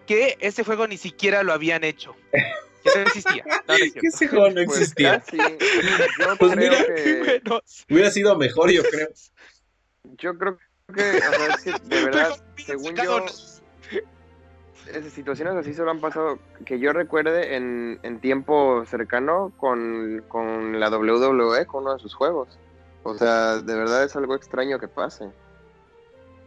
C: que ese juego ni siquiera lo habían hecho. [laughs] que no existía. No,
A: que ese juego no pues existía.
B: Yo pues creo mira, que...
A: hubiera sido mejor, yo creo.
B: Yo creo que, o sea, de verdad, según yo, esas situaciones así solo han pasado, que yo recuerde en, en tiempo cercano con, con la WWE, con uno de sus juegos. O sea, de verdad es algo extraño que pase.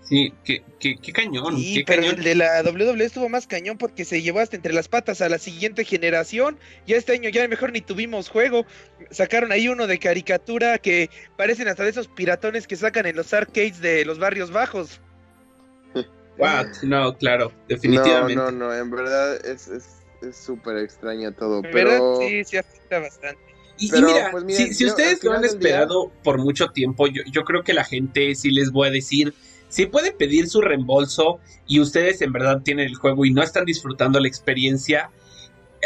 A: Sí, qué, qué, qué cañón.
C: Sí,
A: pero
C: el de la WWE estuvo más cañón porque se llevó hasta entre las patas a la siguiente generación. Ya este año ya mejor ni tuvimos juego. Sacaron ahí uno de caricatura que parecen hasta de esos piratones que sacan en los arcades de los barrios bajos.
A: What? [laughs] No, claro, definitivamente.
B: No, no, no, en verdad es súper es, extraño todo. Pero...
C: Sí, sí afecta bastante.
A: Y, mira, pues si, si ustedes lo han esperado por mucho tiempo, yo, yo creo que la gente sí les voy a decir si pueden pedir su reembolso y ustedes en verdad tienen el juego y no están disfrutando la experiencia,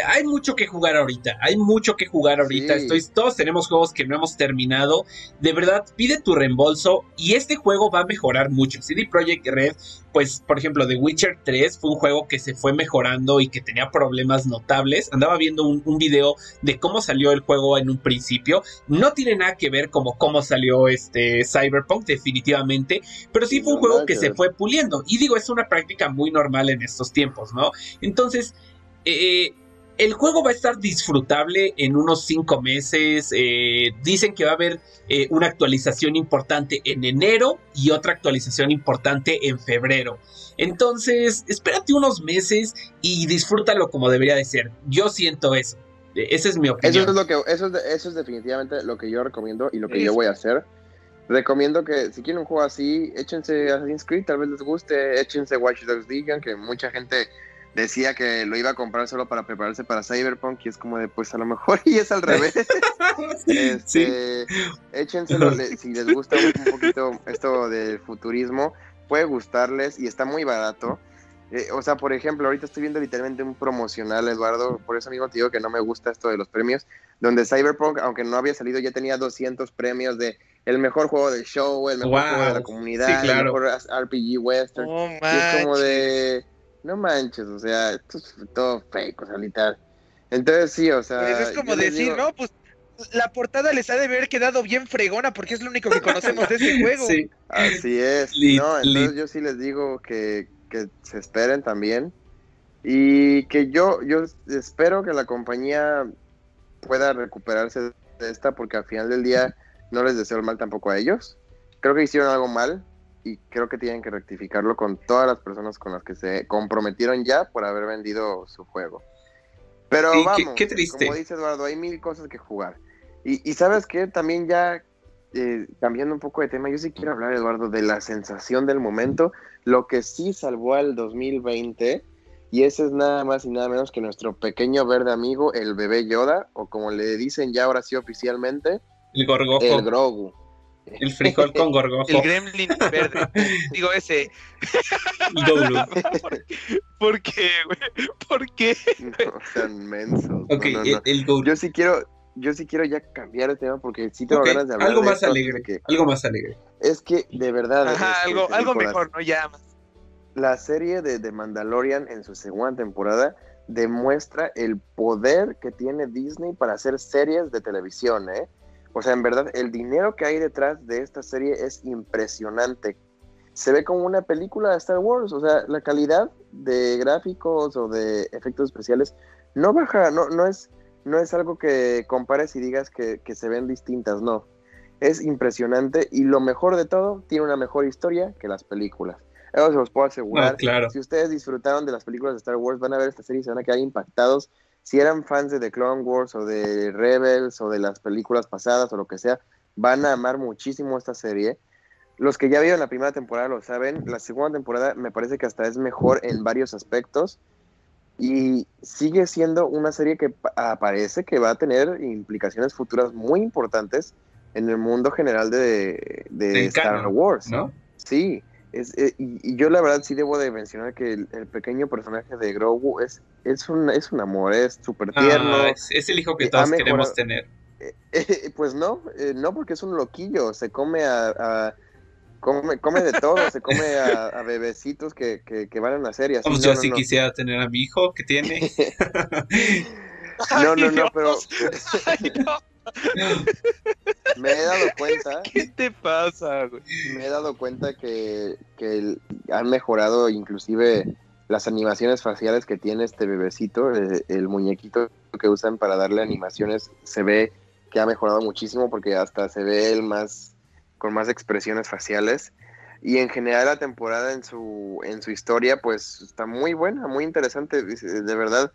A: hay mucho que jugar ahorita, hay mucho que jugar ahorita. Estoy, todos tenemos juegos que no hemos terminado. De verdad, pide tu reembolso y este juego va a mejorar mucho. CD Projekt Red, pues, por ejemplo, The Witcher 3 fue un juego que se fue mejorando y que tenía problemas notables. Andaba viendo un, video de cómo salió el juego en un principio. No tiene nada que ver como cómo salió este Cyberpunk, definitivamente, pero sí fue un juego que se fue puliendo. Y digo, es una práctica muy normal en estos tiempos, ¿no? Entonces, eh, el juego va a estar disfrutable en unos cinco meses. Eh, dicen que va a haber eh, una actualización importante en enero y otra actualización importante en febrero. Entonces, espérate unos meses y disfrútalo como debería de ser. Yo siento eso. E, esa es mi opinión.
B: Eso es, lo que, eso es, definitivamente lo que yo recomiendo y lo que yo voy a hacer. Recomiendo que si quieren un juego así, échense Assassin's Creed, tal vez les guste, échense Watch Dogs Legion, que mucha gente decía que lo iba a comprar solo para prepararse para Cyberpunk y es como de pues a lo mejor [laughs] y es al revés. [laughs] este, Échenselo [laughs] si les gusta un, poquito esto del futurismo, puede gustarles y está muy barato. Eh, o sea, por ejemplo, ahorita estoy viendo literalmente un promocional, Eduardo, por eso amigo te digo que no me gusta esto de los premios, donde Cyberpunk, aunque no había salido, ya tenía 200 premios de el mejor juego del show, el mejor juego de la comunidad, el mejor RPG western. y es como de no manches, o sea, esto es todo fake, o sea, literal. Entonces sí, o sea.
C: Pues es como decir, no, pues la portada les ha de haber quedado bien fregona porque es lo único que conocemos de este [laughs] juego. Sí.
B: Así es. no, entonces yo sí les digo que, que se esperen también. Y que yo, yo espero que la compañía pueda recuperarse de esta porque al final del día no les deseo el mal tampoco a ellos. Creo que hicieron algo mal, y creo que tienen que rectificarlo con todas las personas con las que se comprometieron ya por haber vendido su juego. Pero vamos,
A: qué, triste.
B: como dice Eduardo, hay mil cosas que jugar. Y, y sabes que también ya eh, cambiando un poco de tema, yo sí quiero hablar, Eduardo, de la sensación del momento, lo que sí salvó al 2020, y ese es nada más y nada menos que nuestro pequeño verde amigo, el bebé Yoda, o como le dicen ya ahora sí oficialmente,
A: el Gorgojo.
B: El Grogu.
A: El frijol con gorgojo.
C: El gremlin verde. [laughs] Digo ese.
A: Goulu. [laughs]
C: ¿Por qué, güey? ¿Por qué?
B: No sean mensos.
A: Ok,
B: no, no,
A: el, el.
B: Yo sí quiero, yo sí quiero ya cambiar de tema porque sí tengo ganas de hablar
A: algo
B: de
A: más
B: esto,
A: alegre.
B: que-
A: Algo más alegre.
B: es que de verdad.
C: Ajá, algo, algo mejor, ¿no? Ya más.
B: La serie de, de Mandalorian en su segunda temporada demuestra el poder que tiene Disney para hacer series de televisión, ¿eh? O sea, en verdad, el dinero que hay detrás de esta serie es impresionante. Se ve como una película de Star Wars, o sea, la calidad de gráficos o de efectos especiales no baja, no, no, es, no es algo que compares y digas que, que se ven distintas, no. Es impresionante y lo mejor de todo, tiene una mejor historia que las películas. Eso se los puedo asegurar.
A: No, claro.
B: Si ustedes disfrutaron de las películas de Star Wars, van a ver esta serie y se van a quedar impactados. Si eran fans de The Clone Wars o de Rebels o de las películas pasadas o lo que sea, van a amar muchísimo esta serie. Los que ya vieron la primera temporada lo saben. La segunda temporada me parece que hasta es mejor en varios aspectos. Y sigue siendo una serie que pa- parece que va a tener implicaciones futuras muy importantes en el mundo general de, Star
A: canon,
B: Wars.
A: ¿No?
B: Sí, es, eh, y, yo la verdad sí debo de mencionar que el, el pequeño personaje de Grogu es, es, un, es un amor, es súper tierno.
A: Ah, es, es el hijo que
B: Eh,
A: todos queremos tener. [laughs]
B: Eh, pues no, eh, no porque es un loquillo, se come a... a- come, come de todo, se come a, a bebecitos que, que, que van a nacer y así. No,
A: yo
B: no,
A: sí
B: no.
A: quisiera tener a mi hijo que tiene. [laughs]
B: No, no, no, [laughs] pero.
C: Ay, no. [laughs]
B: me he dado cuenta [laughs]
C: ¿Qué te pasa, güey?
B: me he dado cuenta que, que han mejorado inclusive las animaciones faciales que tiene este bebecito, eh, el muñequito que usan para darle animaciones, se ve que ha mejorado muchísimo porque hasta se ve él más con más expresiones faciales. Y en general la temporada en su, en su historia pues está muy buena, muy interesante, de verdad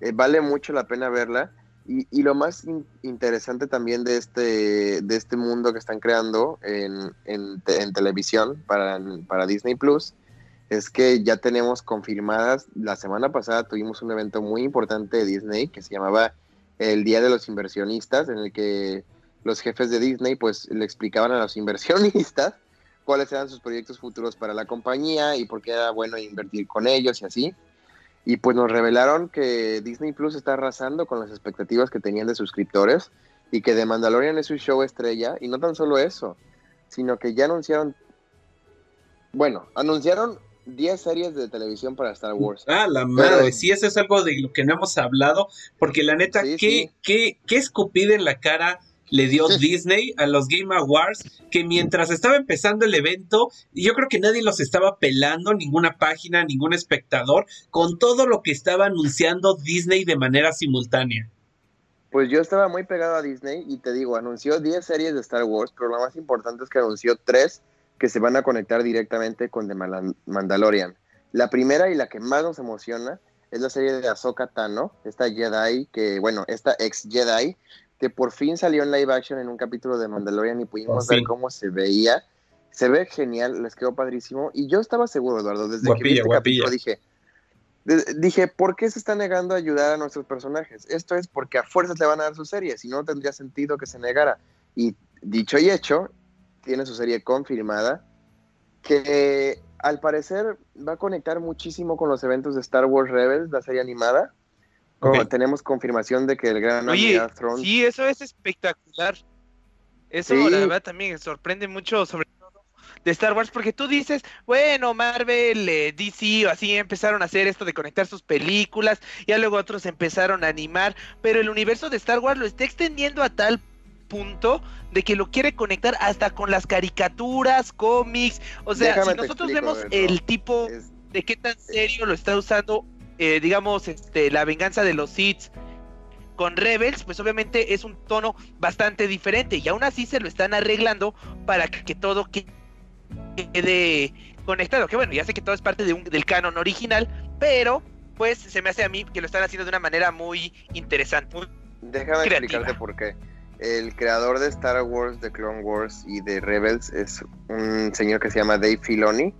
B: eh, vale mucho la pena verla. Y, y lo más in- interesante también de este, de este mundo que están creando en, en en televisión para, para Disney Plus es que ya tenemos confirmadas, la semana pasada tuvimos un evento muy importante de Disney que se llamaba el Día de los Inversionistas, en el que los jefes de Disney pues le explicaban a los [laughs] inversionistas cuáles eran sus proyectos futuros para la compañía y por qué era bueno invertir con ellos y así. Y pues nos revelaron que Disney Plus está arrasando con las expectativas que tenían de suscriptores y que The Mandalorian es su show estrella. Y no tan solo eso, sino que ya anunciaron, bueno, anunciaron 10 series de televisión para Star Wars.
A: Ah, la madre,
B: Pero-
A: sí, eso es algo de lo que no hemos hablado, porque la neta,
B: Sí,
A: ¿qué,
B: sí.
A: qué, qué escupida en la cara le dio Disney a los Game Awards? Que mientras estaba empezando el evento, yo creo que nadie los estaba pelando, ninguna página, ningún espectador, con todo lo que estaba anunciando Disney de manera simultánea.
B: Pues yo estaba muy pegado a Disney y te digo, anunció 10 series de Star Wars, pero lo más importante es que anunció 3 que se van a conectar directamente con The Mandalorian. La primera y la que más nos emociona es la serie de Ahsoka Tano, esta Jedi, que bueno, esta ex Jedi, que por fin salió en live action en un capítulo de Mandalorian y pudimos ver cómo se veía. Se ve genial, les quedó padrísimo. Y yo estaba seguro, Eduardo, desde que vi
A: Guapilla,
B: este
A: guapilla.
B: capítulo dije, dije, ¿por qué se está negando a ayudar a nuestros personajes? Esto es porque a fuerzas le van a dar su serie, si no tendría sentido que se negara. Y dicho y hecho, tiene su serie confirmada, que al parecer va a conectar muchísimo con los eventos de Star Wars Rebels, la serie animada. Tenemos confirmación de que el gran
C: Oye,
B: Thrawn-
C: sí, eso es espectacular. Eso,
B: Sí.
C: la verdad, también sorprende mucho, sobre todo de Star Wars, porque tú dices, bueno, Marvel, eh, DC, o así empezaron a hacer esto de conectar sus películas, ya luego otros empezaron a animar, pero el universo de Star Wars lo está extendiendo a tal punto de que lo quiere conectar hasta con las caricaturas, cómics, o sea,
B: Déjame
C: si nosotros
B: explico,
C: vemos el tipo
B: es-
C: de qué tan serio lo está usando, eh, digamos, este, la venganza de los Sith con Rebels, pues obviamente es un tono bastante diferente y aún así se lo están arreglando para que, que todo que- quede conectado. Que bueno, ya sé que todo es parte de un- del canon original, pero pues se me hace a mí que lo están haciendo de una manera muy interesante. muy-
B: Déjame
C: creativa.
B: explicarte por qué. El creador de Star Wars, de Clone Wars y de Rebels es un señor que se llama Dave Filoni.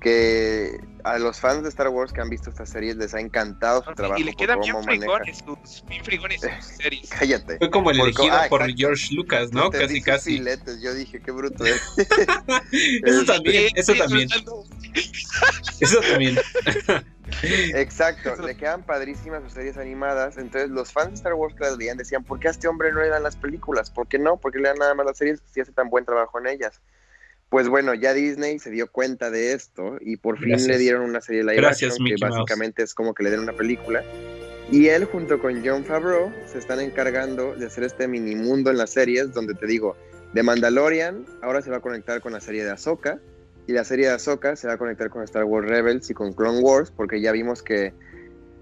B: Que a los fans de Star Wars que han visto estas series les ha encantado su trabajo.
C: Y le quedan bien frigones, sus, bien frigones sus [laughs] series.
B: Cállate.
A: Fue como el elegido por George Lucas, ¿no? Casi, casi.
B: Filetes. Yo dije, qué bruto [laughs]
A: eso también, [laughs] eso también. eso también.
B: Exacto, le quedan padrísimas sus series animadas. Entonces, los fans de Star Wars que las veían decían: ¿Por qué a este hombre no le dan las películas? ¿Por qué no? ¿Por qué le dan nada más las series si hace tan buen trabajo en ellas? Pues bueno, ya Disney se dio cuenta de esto y por fin le dieron una serie live action que básicamente es como que le den una película. Y él junto con John Favreau se están encargando de hacer este mini mundo en las series donde te digo, de Mandalorian ahora se va a conectar con la serie de Ahsoka y la serie de Ahsoka se va a conectar con Star Wars Rebels y con Clone Wars porque ya vimos que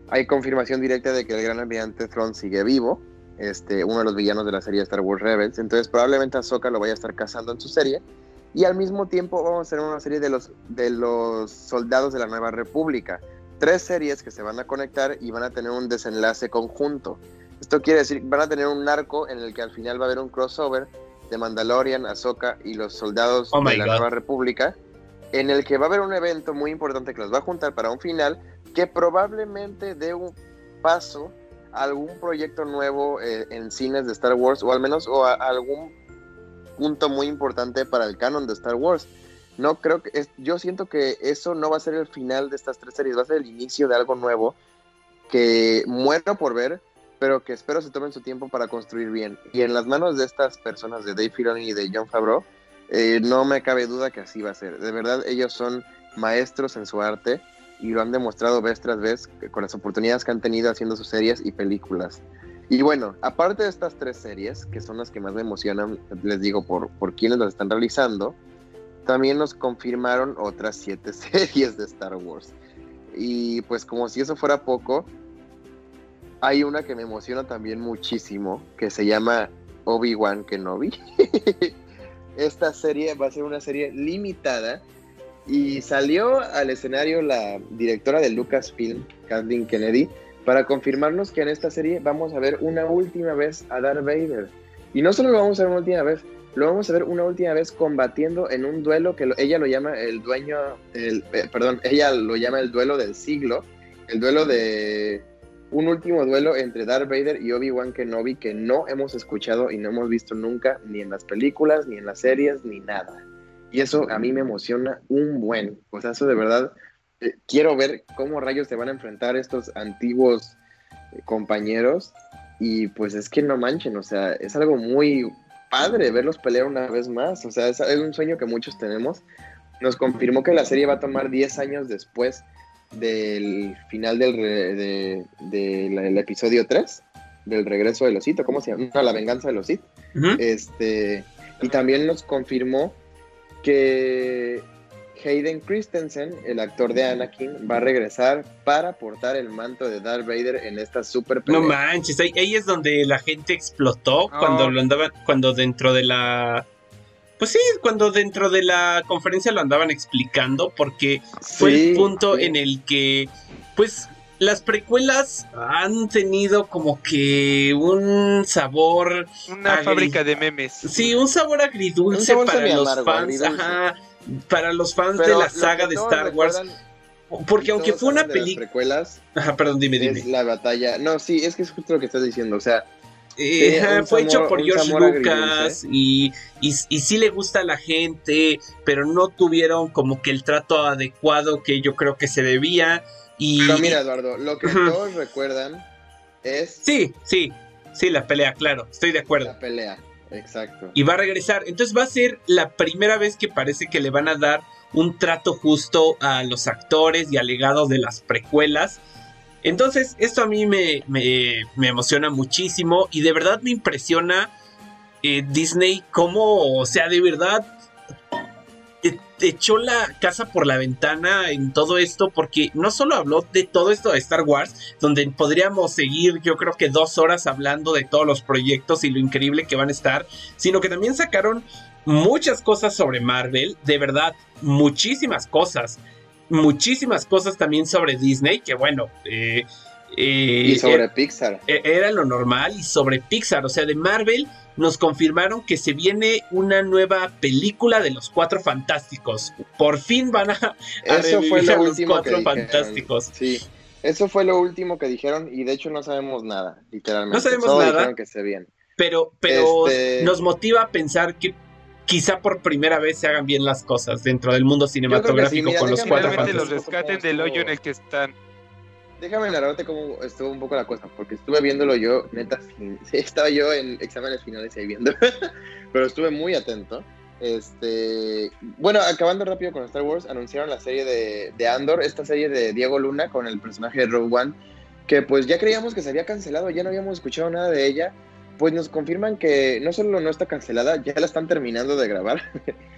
B: hay confirmación directa de que el gran almirante Thrawn sigue vivo, este, uno de los villanos de la serie de Star Wars Rebels, entonces probablemente Ahsoka lo vaya a estar cazando en su serie y al mismo tiempo vamos a tener una serie de los, de los soldados de la Nueva República. Tres series que se van a conectar y van a tener un desenlace conjunto. Esto quiere decir, van a tener un arco en el que al final va a haber un crossover de Mandalorian, Ahsoka y los soldados
A: oh
B: de la Nueva República, en el que va a haber un evento muy importante que los va a juntar para un final que probablemente dé un paso a algún proyecto nuevo eh, en cines de Star Wars o al menos o a algún punto muy importante para el canon de Star Wars. No creo que es, yo siento que eso no va a ser el final de estas tres series, va a ser el inicio de algo nuevo que muero por ver, pero que espero se tomen su tiempo para construir bien. Y en las manos de estas personas, de Dave Filoni y de John Favreau, eh, no me cabe duda que así va a ser. De verdad, ellos son maestros en su arte y lo han demostrado vez tras vez con las oportunidades que han tenido haciendo sus series y películas. Y bueno, aparte de estas tres series, que son las que más me emocionan, les digo, por, por quienes las están realizando, también nos confirmaron otras siete [laughs] series de Star Wars. Y pues como si eso fuera poco, hay una que me emociona también muchísimo, que se llama Obi-Wan Kenobi. [laughs] Esta serie va a ser una serie limitada y salió al escenario la directora de Lucasfilm, Kathleen Kennedy, para confirmarnos que en esta serie vamos a ver una última vez a Darth Vader. Y no solo lo vamos a ver una última vez, lo vamos a ver una última vez combatiendo en un duelo que ella lo llama el dueño, eh, perdón, ella lo llama el duelo del siglo, el duelo de un último duelo entre Darth Vader y Obi-Wan Kenobi que no hemos escuchado y no hemos visto nunca, ni en las películas, ni en las series, ni nada. Y eso a mí me emociona un buen. Sea, eso de verdad eh, quiero ver cómo rayos se van a enfrentar estos antiguos eh, compañeros. Y pues es que no manchen, o sea, es algo muy padre verlos pelear una vez más. O sea, es, un sueño que muchos tenemos. Nos confirmó que la serie va a tomar 10 años después del final del, del episodio 3, del regreso de Sith, ¿cómo se llama? No, la venganza de los Sith. este, y también nos confirmó que Hayden Christensen, el actor de Anakin, va a regresar para portar el manto de Darth Vader en esta super
A: pelea. No manches, ahí, es donde la gente explotó cuando oh. lo andaban, cuando dentro de la pues sí, cuando dentro de la conferencia lo andaban explicando, porque fue el punto en el que, pues, las precuelas han tenido como que un sabor.
C: Una fábrica de memes.
A: Sí, un sabor agridulce para los fans. Ajá para los fans de la saga de Star Wars. Porque aunque fue una película.
B: precuelas.
A: Ajá, perdón, dime, dime.
B: la batalla. No, sí, es que es justo lo que estás diciendo. O sea.
A: Eh, fue hecho por George Lucas y, y, sí le gusta a la gente, pero no tuvieron como que el trato adecuado que yo creo que se debía. Y,
B: pero mira, Eduardo, lo que todos recuerdan es.
A: Sí, sí, sí, la pelea, claro, estoy de acuerdo.
B: La pelea. Exacto.
A: Y va a regresar. Entonces va a ser la primera vez que parece que le van a dar un trato justo a los actores y alegados de las precuelas. Entonces, esto a mí me, me, emociona muchísimo y de verdad me impresiona eh, Disney cómo, o sea, de verdad echó la casa por la ventana en todo esto porque no solo habló de todo esto de Star Wars, donde podríamos seguir yo creo que dos horas hablando de todos los proyectos y lo increíble que van a estar, sino que también sacaron muchas cosas sobre Marvel, de verdad, muchísimas cosas, muchísimas cosas también sobre Disney, que bueno, eh, Eh,
B: y sobre
A: eh,
B: Pixar.
A: eh, Era lo normal y sobre Pixar, o sea, de Marvel nos confirmaron que se viene una nueva película de los Cuatro Fantásticos. Por fin van a, a
B: Eso fue
A: a
B: lo
A: los
B: último que
A: Cuatro
B: dijeron.
A: Fantásticos.
B: Sí, eso fue lo último que dijeron y de hecho no sabemos nada, literalmente.
A: No sabemos
B: Solo
A: nada.
B: que se bien.
A: Pero, pero
B: Este-
A: nos motiva a pensar que quizá por primera vez se hagan bien las cosas dentro del mundo cinematográfico
B: mira,
A: con los Cuatro
C: Finalmente los
A: Fantásticos.
C: rescaten del hoyo en el que están.
B: Déjame narrarte cómo estuvo un poco la cosa, porque estuve viéndolo yo, neta, [laughs] estaba yo en exámenes finales ahí viendo, [laughs] pero estuve muy atento. Este, bueno, acabando rápido con Star Wars, anunciaron la serie de, de Andor, esta serie de Diego Luna con el personaje de Rogue One, que pues ya creíamos que se había cancelado, ya no habíamos escuchado nada de ella, pues nos confirman que no solo no está cancelada, ya la están terminando de grabar. [laughs]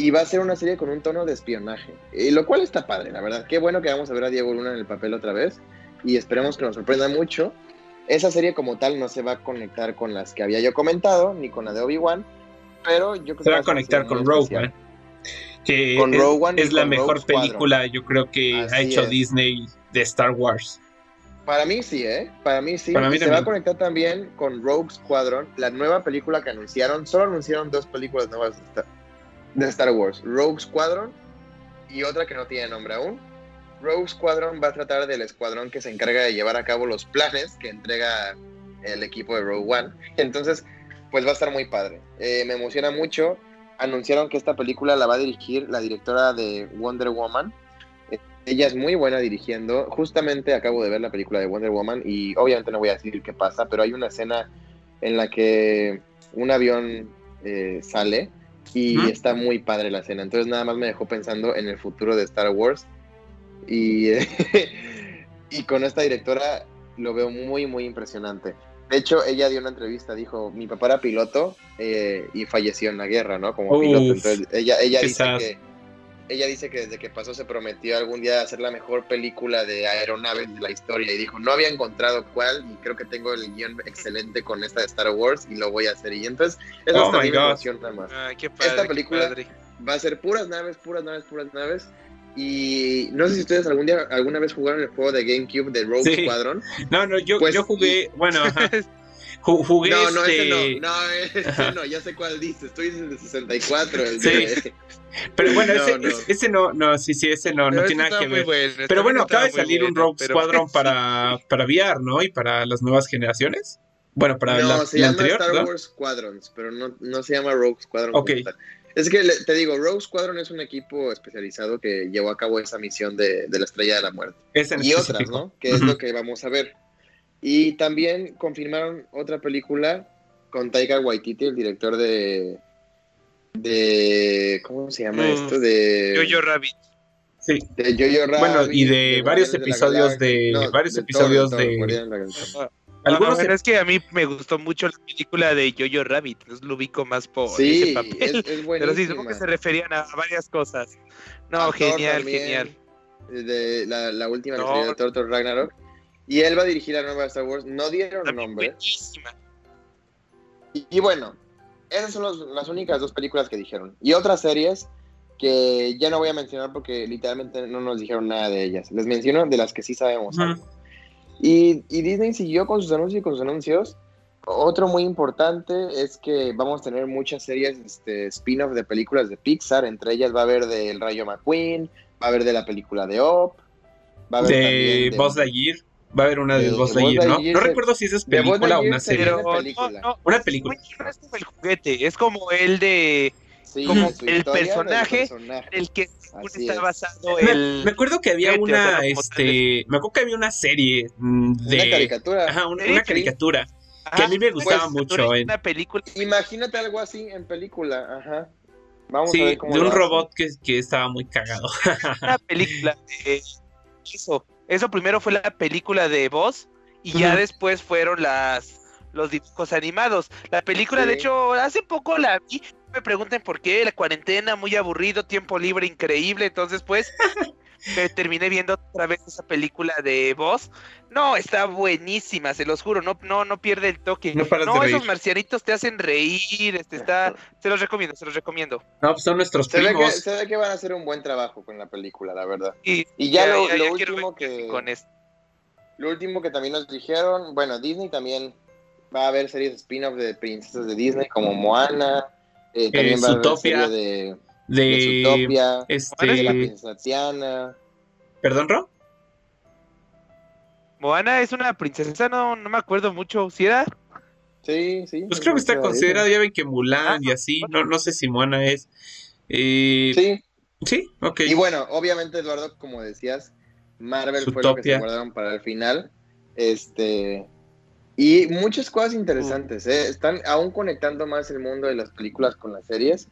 B: Y va a ser una serie con un tono de espionaje. Y lo cual está padre, la verdad. Qué bueno que vamos a ver a Diego Luna en el papel otra vez. Y esperemos que nos sorprenda mucho. Esa serie como tal no se va a conectar con las que había yo comentado, ni con la de Obi-Wan. Pero yo creo
A: Se va
B: que
A: a conectar con Rogue. One. Que
B: Con
A: es,
B: Rogue One
A: es la mejor
B: Rogue Squadron.
A: película, yo creo que ha hecho
B: es.
A: Disney de Star Wars.
B: Para mí sí, ¿eh? Para mí sí.
A: Para mí
B: y se va a conectar también con Rogue Squadron, la nueva película que anunciaron. Solo anunciaron dos películas nuevas de Star, Wars. Rogue Squadron y otra que no tiene nombre aún. Rogue Squadron va a tratar del escuadrón que se encarga de llevar a cabo los planes que entrega el equipo de Rogue One. Entonces, pues va a estar muy padre. Eh, me emociona mucho. Anunciaron que esta película la va a dirigir la directora de Wonder Woman. Eh, Ella es muy buena dirigiendo. Justamente acabo de ver la película de Wonder Woman y obviamente no voy a decir qué pasa, pero hay una escena en la que un avión eh, sale y está muy padre la escena. Entonces nada más me dejó pensando en el futuro de Star Wars. Y, [laughs] y con esta directora lo veo muy, muy impresionante. De hecho, ella dio una entrevista, dijo, mi papá era piloto eh, y falleció en la guerra, ¿no? Como
A: Uf,
B: piloto. Entonces, ella, ella dice
A: sad.
B: que ella dice que desde que pasó se prometió algún día hacer la mejor película de aeronaves de la historia y dijo, no había encontrado cuál y creo que tengo el guion excelente con esta de Star Wars y lo voy a hacer. Y entonces, eso
A: Oh
B: mí me emociona más.
C: Ay, qué padre,
B: Esta
C: qué
B: película-
C: padre.
B: Va a ser puras naves, puras naves, puras naves. Y no sé si ustedes algún día, alguna vez jugaron el juego de GameCube de Rogue
A: Sí.
B: Squadron.
A: No, no, yo,
B: Pues,
A: yo jugué, bueno, [laughs] ajá, jugué
B: No, no,
A: este,
B: ese no, no, [laughs] ese no, ya sé cuál dice, estoy en el de 64, el
A: Sí.
B: de... [laughs]
A: pero bueno,
B: No,
A: ese,
B: no.
A: ese- ese no, no, sí, sí, ese no, no tiene nada que ver. Pero bueno, acaba de salir un Rogue
C: pero-
A: Squadron
C: sí. [laughs]
A: para, para VR, ¿no? Y para las nuevas generaciones. Bueno, para
B: No,
A: la,
B: se
A: la
B: llama
A: anterior,
B: Star
A: ¿no?
B: Wars Squadrons, pero no, no se llama Rogue Squadron.
A: Ok.
B: como tal. Es que le- te digo, Rogue Squadron es un equipo especializado que llevó a cabo esa misión de, de la Estrella de la Muerte. Y otras. ¿no? Que es lo que vamos a ver. Y también confirmaron otra película con Taika Waititi, el director de... de ¿Cómo se llama
C: Mm,
B: esto? De...
C: Jojo Rabbit.
A: Sí.
B: de Jojo Rabbit,
A: Bueno, y de varios episodios de- varios episodios
B: Thor,
A: de-. Algunos
C: Ah, bueno,
A: se-
C: es que a mí me gustó mucho la película de Jojo Rabbit, entonces lo ubico más por
B: Sí,
C: ese papel.
B: es, es [laughs]
C: Pero sí, supongo que se referían a varias cosas. No, genial,
B: también,
C: genial.
B: De la, la última
C: No.
B: de Thor, Thor Ragnarok. Y él va a dirigir la nueva Star Wars. No dieron
C: También
B: nombre. Y, y bueno, esas son los- las únicas dos películas que dijeron. Y otras series que ya no voy a mencionar porque literalmente no nos dijeron nada de ellas. Les menciono de las que sí sabemos.
A: Ujú.
B: algo. Y, y Disney siguió con sus anuncios y con sus anuncios. Otro muy importante es que vamos a tener muchas series este, spin-off de películas de Pixar. Entre ellas va a haber de El Rayo McQueen, va a haber de la película de Op, va a haber
A: de
B: también de
A: Buzz Lightyear. Va a haber una de,
B: de-
A: Buzz Lightyear, ¿no? No recuerdo si esa es película o una
B: se
A: serie.
C: Pero
B: viene
C: no,
B: película.
C: no,
A: Una película.
C: no es como el juguete, es como el de
B: Sí,
C: como el personaje,
B: personaje.
C: el que según
B: Así
C: está
B: es.
C: basado
A: Me,
C: el
A: me acuerdo que había
C: juguete, o sea,
A: una, este, me acuerdo que había una serie mm, de,
B: Una caricatura.
A: ajá, una, caricatura.
C: Ajá,
A: que a mí me gustaba mucho,
C: y
A: eh.
C: Una película,
B: Imagínate algo así en película, ajá. Vamos a
A: Sí,
B: ver cómo
A: de un robot que, que estaba muy cagado.
C: una [laughs] película de eso. Eso primero fue la película de voz y ya después fueron las los dibujos animados. La película, de hecho, hace poco la vi. Me pregunten por qué, la cuarentena, muy aburrido, tiempo libre increíble, entonces pues [laughs] me terminé viendo otra vez esa película de voz. No, está buenísima, se los juro, no, no, no pierde el toque.
A: No paras de
C: No,
A: reír.
C: esos marcianitos te hacen reír, este está, se los recomiendo, se los recomiendo.
A: No, pues son nuestros
B: Se ve, que,
A: primos.
B: se ve que van a hacer un buen trabajo con la película, la verdad.
C: Y,
B: Y ya lo- último
C: ver
B: que-
C: con esto.
B: lo último que también nos dijeron, bueno, Disney también va a haber series spin-off de princesas de Disney como Moana, eh, también va a haber serie de,
A: de, este,
B: de la princesa Tiana.
A: ¿Perdón, Ro?
C: Moana es una princesa, no, no me acuerdo mucho. ¿Si era?
B: Sí, sí.
A: Pues creo que está
B: Sí,
A: considerada, ya ven que Mulan
C: Ah,
A: y así, no, no sé si Moana es. Eh,
B: Sí,
A: sí, ok.
B: y bueno, obviamente, Eduardo, como decías, Marvel fue lo que se guardaron para el final. Este. Y muchas cosas interesantes, ¿eh? Están aún conectando más el mundo de las películas con las series.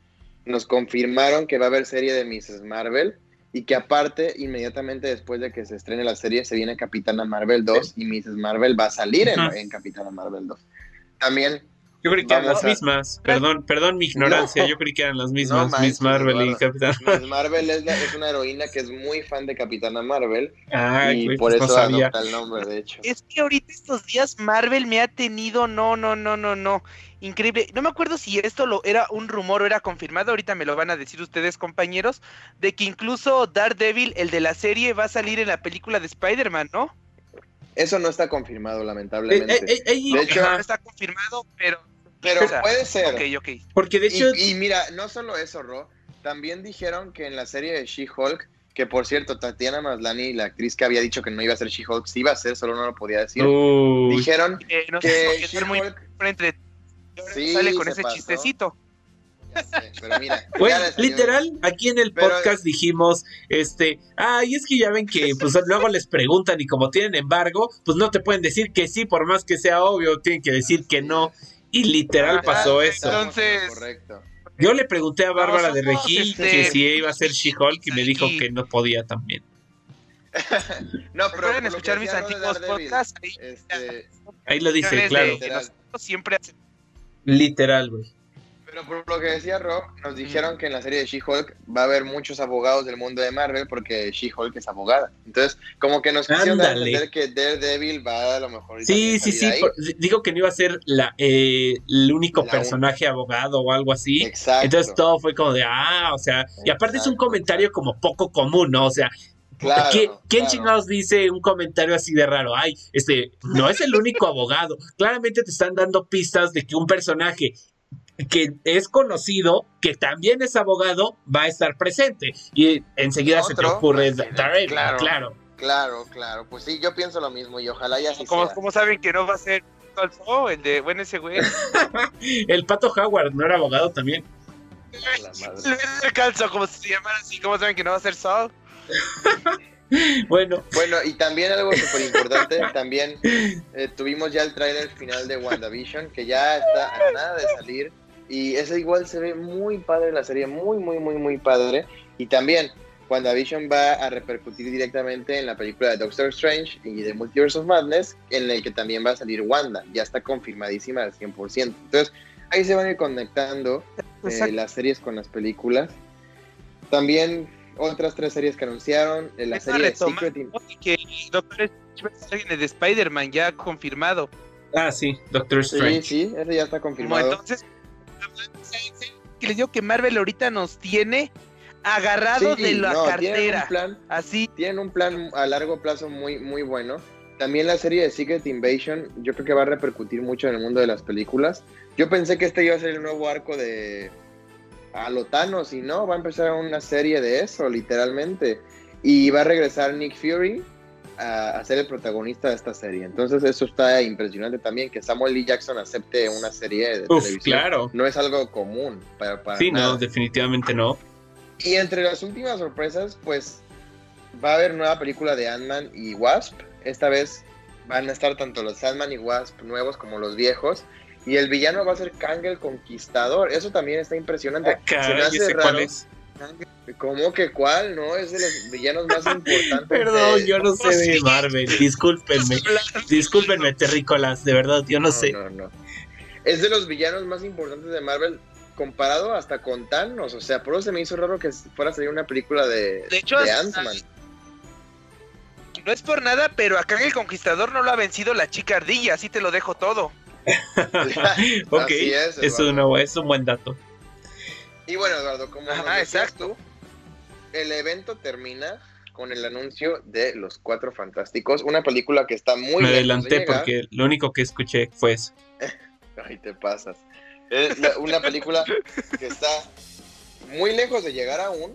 B: Nos confirmaron que va a haber serie de Mrs. Marvel y que aparte, inmediatamente después de que se estrene la serie, se viene Capitana Marvel 2 y Mrs. Marvel va a salir en, Capitana Marvel 2. También,
A: Yo creí que eran las
B: a-
A: mismas. Perdón, perdón mi ignorancia.
B: No.
A: Yo creí que eran las mismas.
B: No
A: Miss Marvel y
B: Eduardo.
A: Capitán.
B: Mrs. Marvel es, la- es una heroína que es muy fan de Capitana Marvel
A: Ay,
B: y por
A: pues no
B: eso
A: sabía.
B: adopta el nombre, de hecho.
C: Es que ahorita estos días Marvel me ha tenido, no, no, no, no, no. Increíble. No me acuerdo si esto lo era un rumor o era confirmado. Ahorita me lo van a decir ustedes, compañeros, de que incluso Daredevil, el de la serie, va a salir en la película de Spider-Man, ¿no?
B: Eso no está confirmado, lamentablemente.
A: eh, eh, eh,
B: De hecho-
C: No está confirmado, pero.
B: Pero
C: o sea,
B: puede ser.
C: Ok, ok.
A: porque de hecho,
B: Y, y mira, no solo eso, Ro, también dijeron que en la serie de She-Hulk, que por cierto, Tatiana Maslany, la actriz que había dicho que no iba a ser She-Hulk, sí iba a ser, solo no lo podía decir.
A: Uy,
B: Dijeron
C: Eh, no sé
B: que
C: muy
B: She-Hulk,
C: frente.
B: Sí,
C: sale con
B: se
C: ese
B: pasó.
C: chistecito.
B: Ya sé, pero mira,
A: literal, aquí en el
B: Pero-
A: podcast dijimos, este, ay, es que ya ven que pues luego les preguntan y como tienen embargo, pues no te pueden decir que sí, por más que sea obvio, tienen que decir que no. Y literal
C: Ah,
A: pasó
C: ah,
A: eso.
C: Entonces-
B: correcto.
A: Yo le pregunté a Bárbara de Regil
C: este,
A: que si iba a ser She-Hulk y me dijo
C: aquí.
A: que no podía también. [laughs]
B: No, pero que
C: escuchar mis antiguos podcasts. Ahí,
B: Este,
A: Ahí lo dice, claro.
C: siempre.
A: Literal, güey.
B: Pero por lo que decía Rob, nos dijeron que en la serie de She-Hulk va a haber muchos abogados del mundo de Marvel porque She-Hulk es abogada. Entonces, como que nos quisieron dar a
A: Ándale.
B: entender que Daredevil va a lo mejor.
A: Sí, sí, sí. por- digo que no iba a ser la, eh, el único
B: La
A: personaje abogado o algo así.
B: Exacto.
A: Entonces todo fue como de, ah, o sea, y aparte es un comentario como poco común, ¿no? O sea,
B: Claro,
A: ¿quién, quién
B: claro.
A: chingados dice un comentario así de raro? Ay, este, no es el único abogado. Claramente te están dando pistas de que un personaje que es conocido, que también es abogado, va a estar presente. Y enseguida se te ocurre Daredevil,
B: claro.
A: claro.
B: Claro, claro. Pues sí, yo pienso lo mismo y ojalá ya así
C: ¿Cómo,
B: sea.
C: cómo saben que no va a ser el de, bueno, ese güey? [laughs]
A: El Pato Howard no era abogado también.
C: El [laughs] calzo, como se llamara así, ¿cómo saben que no va a ser Saul? [laughs]
A: Bueno,
B: Bueno, y también algo súper importante, también eh, tuvimos ya el tráiler final de WandaVision, que ya está a nada de salir, y ese igual se ve muy padre la serie, muy, muy, muy, muy padre, y también WandaVision va a repercutir directamente en la película de Doctor Strange y de Multiverse of Madness, en el que también va a salir Wanda, ya está confirmadísima al 100%. Entonces, ahí se van a ir conectando eh, las series con las películas. También otras tres series que anunciaron, eh, la serie Secret In-
C: Que Doctor Strange de Spider-Man ya confirmado.
A: ah, sí, Doctor
B: Sí,
A: Strange.
B: sí, ese ya está
C: Como
B: confirmado.
C: entonces, que les digo que Marvel ahorita nos tiene agarrado
B: Sí,
C: de la
B: no,
C: cartera.
B: un, plan,
C: Así,
B: tienen un plan a largo plazo muy, muy bueno. También la serie de Secret Invasion, yo creo que va a repercutir mucho en el mundo de las películas. Yo pensé que este iba a ser el nuevo arco de a lo Thanos, y no, va a empezar una serie de eso, literalmente. Y va a regresar Nick Fury a, a ser el protagonista de esta serie. Entonces eso está impresionante también, que Samuel Lee Jackson acepte una serie de
A: Uf,
B: televisión.
A: claro.
B: No es algo común para, para
A: Sí,
B: nada.
A: no, definitivamente no.
B: Y entre las últimas sorpresas, pues va a haber nueva película de Ant-Man y Wasp. Esta vez van a estar tanto los Ant-Man y Wasp nuevos como los viejos. Y el villano va a ser Kang el Conquistador. Eso también está impresionante.
A: Ah,
B: Se me
A: caray,
B: hace
A: ¿ese
B: raro.
A: cuál es?
B: ¿Cómo que cuál? No, es de los villanos más [laughs] importantes.
A: Perdón,
B: de-
A: yo no sé de. Marvel. Discúlpenme. Discúlpenme, terrícolas, de verdad, yo no, sé.
B: No, no. Es de los villanos más importantes de Marvel comparado hasta con Thanos. O sea, por eso se me hizo raro que fuera a salir una película de,
C: De hecho,
B: de
C: hasta-
B: Ant-Man.
C: no es por nada, pero acá en el Conquistador no lo ha vencido la chica ardilla, así te lo dejo todo. [laughs]
A: ok,
B: Así es,
A: es, una- es un buen dato.
B: Y bueno, Eduardo, como
C: Ajá,
B: decías
C: exacto.
B: tú, el evento termina con el anuncio de Los Cuatro Fantásticos, una película que está muy...
A: Me adelanté porque lo único que escuché fue eso. [laughs]
B: Ay, te pasas. Es una película que está muy lejos de llegar aún,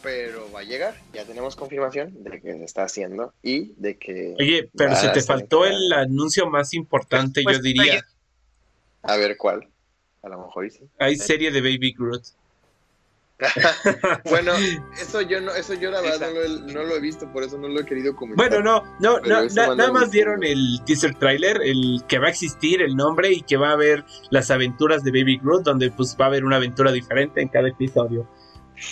B: pero va a llegar. Ya tenemos confirmación de que se está haciendo y de que...
A: Oye, pero se te faltó el anuncio más importante, yo diría.
B: A ver, ¿cuál? A lo mejor sí.
A: Hay serie de Baby Groot. [laughs]
B: bueno, [laughs] eso yo no, eso yo la verdad no lo, he, visto, por eso no lo he querido comentar.
A: Bueno, no, no, no nada más dieron el teaser trailer, el que va a existir el nombre y que va a haber las aventuras de Baby Groot, donde pues va a haber una aventura diferente en cada episodio.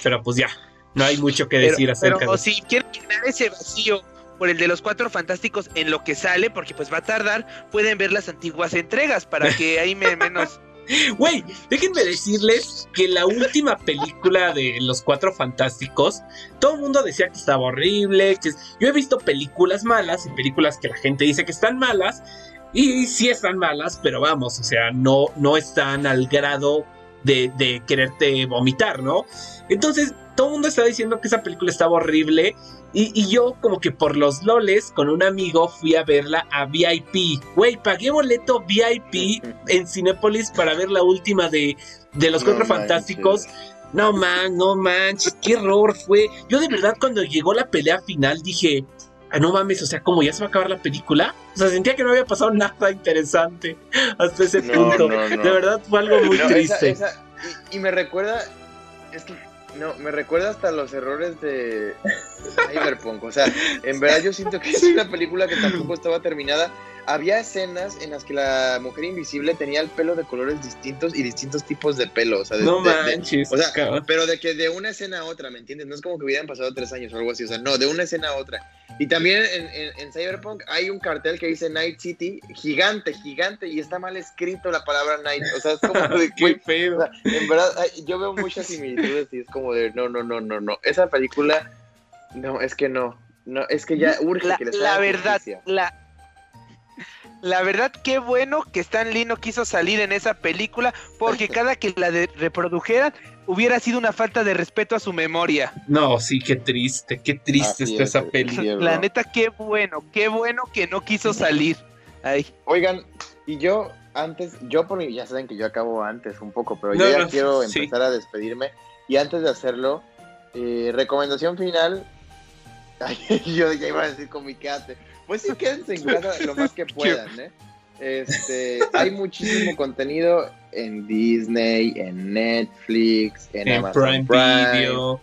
A: Pero pues ya, no hay mucho que decir acerca
C: pero, si quieren llenar ese vacío por el de los cuatro fantásticos en lo que sale, porque pues va a tardar, pueden ver las antiguas entregas para que ahí me menos
A: Güey, déjenme decirles que la última película de Los Cuatro Fantásticos, todo el mundo decía que estaba horrible, yo he visto películas malas y películas que la gente dice que están malas, y sí están malas, pero vamos, o sea, no, no están al grado de, de quererte vomitar, ¿no? Entonces, todo el mundo estaba diciendo que esa película estaba horrible y, yo, como que por los loles, con un amigo fui a verla a VIP. Güey, pagué boleto VIP [laughs] en Cinépolis para ver la última de, de Los Cuatro Fantásticos. No man, no manches, qué error fue. Yo de verdad cuando llegó la pelea final dije, ah, no mames, o sea, como ya se va a acabar la película. O sea, sentía que no había pasado [laughs] nada interesante hasta ese punto. de verdad fue algo muy triste.
B: y, y, me recuerda, es que no, me recuerda hasta los errores de Cyberpunk. O sea, en verdad yo siento que es una película que tampoco estaba terminada. Había escenas en las que la mujer invisible tenía el pelo de colores distintos y distintos tipos de pelo. O sea,
A: no manches.
B: o sea, pero de que de una escena a otra, ¿me entiendes? No es como que hubieran pasado tres años o algo así. O sea, no, de una escena a otra. Y también en, Cyberpunk hay un cartel que dice Night City, gigante, gigante, y está mal escrito la palabra Night. O sea, es como [laughs] de
A: Qué pedo.
B: en verdad, yo veo muchas similitudes y es como de no, no, no, no, no. Esa película, no, es que no. No, es que ya urge
C: la,
B: que les
C: La verdad, la, la verdad, qué bueno que Stan Lee no quiso salir en esa película, porque cada que la reprodujeran hubiera sido una falta de respeto a su memoria.
A: No, sí, qué triste, qué triste está esa película.
C: La neta, qué bueno, qué bueno que no quiso salir. Ay.
B: Oigan, y yo antes, yo por ya saben que yo acabo antes un poco, pero yo ya quiero empezar a despedirme. Y antes de hacerlo, eh, recomendación final. [laughs] yo ya iba a decir con mi quédate. Pues sí, quédense en [laughs] casa lo más que puedan, ¿eh? Este, hay muchísimo [laughs] contenido en Disney, en Netflix, en, Amazon Prime, Video,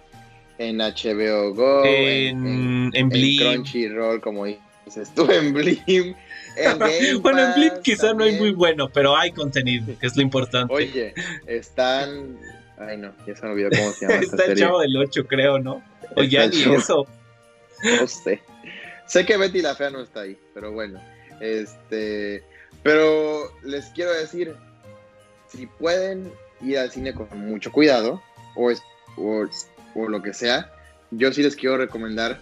B: en HBO Go,
A: en, en,
B: Crunchyroll, como dices tú, en Blim. [laughs]
A: bueno, en Blim quizá no hay muy bueno, pero hay contenido, que es lo importante.
B: Oye, están. Ay, no, ya se me olvidó cómo se llama.
A: Está el chavo del 8, creo, ¿no? O ya ni eso.
B: No sé. Sé que Betty la Fea no está ahí, pero bueno. Este. Pero les quiero decir, si pueden ir al cine con mucho cuidado, o, es, o, lo que sea, yo sí les quiero recomendar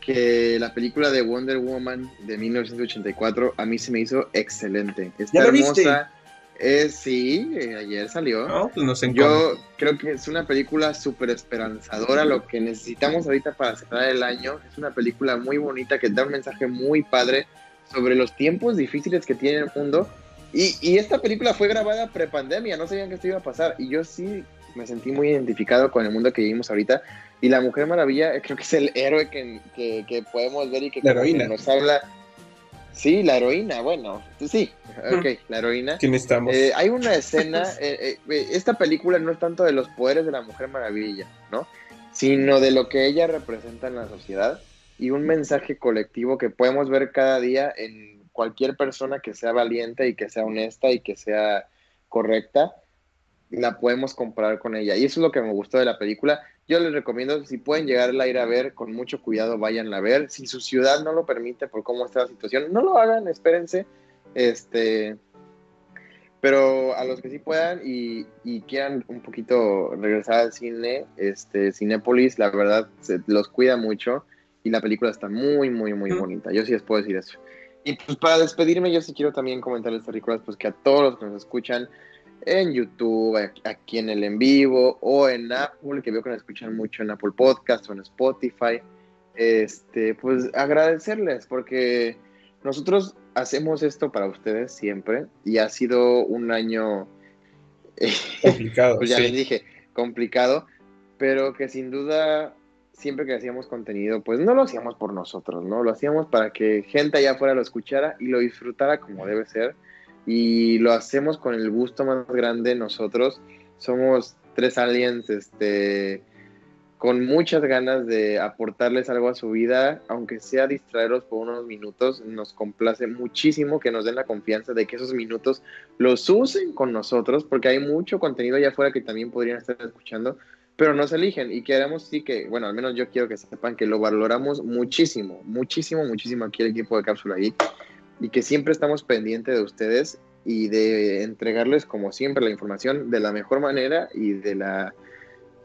B: que la película de Wonder Woman de 1984 a mí se me hizo excelente. Está hermosa. Eh, sí, eh, ayer salió.
A: No, pues
B: Yo creo que es una película súper esperanzadora. Lo que necesitamos ahorita para cerrar el año es una película muy bonita que da un mensaje muy padre sobre los tiempos difíciles que tiene el mundo. Y, y esta película fue grabada pre-pandemia, no sabían que esto iba a pasar. Y yo sí me sentí muy identificado con el mundo que vivimos ahorita. Y la Mujer Maravilla [laughs] creo que es el héroe que, que, podemos ver y que nos habla Sí, la heroína, bueno, sí, [laughs] ok, la heroína.
A: ¿Quién estamos?
B: Eh, hay una escena, [laughs] eh, eh, esta película no es tanto de los poderes de la Mujer Maravilla, ¿no? Sino de lo que ella representa en la sociedad y un mensaje colectivo que podemos ver cada día en cualquier persona que sea valiente y que sea honesta y que sea correcta, la podemos comparar con ella. Y eso es lo que me gustó de la película. Yo les recomiendo, si pueden llegar a ir a ver, con mucho cuidado vayan a ver. Si su ciudad no lo permite por cómo está la situación, no lo hagan, espérense. Este, pero a los que sí puedan y, quieran un poquito regresar al cine, este, Cinépolis, la verdad, se, los cuida mucho y la película está muy, muy, muy bonita. Yo sí les puedo decir eso. Y pues para despedirme, yo sí quiero también comentarles, películas, pues que a todos los que nos escuchan, en YouTube, aquí en el en vivo o en Apple, que veo que nos escuchan mucho en Apple Podcast o en Spotify. este, pues agradecerles porque nosotros hacemos esto para ustedes siempre y ha sido un año
A: complicado. [laughs]
B: pues ya les dije, complicado, pero que sin duda siempre que hacíamos contenido, pues no lo hacíamos por nosotros, ¿no? Lo hacíamos para que gente allá afuera lo escuchara y lo disfrutara como debe ser. Y lo hacemos con el gusto más grande nosotros. Somos tres aliens, este, con muchas ganas de aportarles algo a su vida, aunque sea distraerlos por unos minutos, nos complace muchísimo que nos den la confianza de que esos minutos los usen con nosotros, porque hay mucho contenido allá afuera que también podrían estar escuchando, pero nos eligen y queremos sí que, bueno, al menos yo quiero que sepan que lo valoramos muchísimo, muchísimo, muchísimo aquí el equipo de Cápsula Geek y que siempre estamos pendientes de ustedes y de entregarles como siempre la información de la mejor manera y de la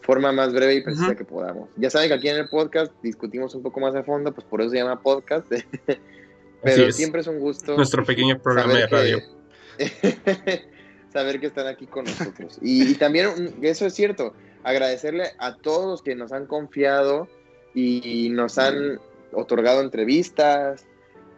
B: forma más breve y precisa que podamos. Ya saben que aquí en el podcast discutimos un poco más a fondo, pues por eso se llama podcast. [laughs] Pero siempre es un gusto.
A: Nuestro pequeño programa de radio. [laughs]
B: saber que están aquí con nosotros. Y, y, también, eso es cierto, agradecerle a todos los que nos han confiado y nos han otorgado entrevistas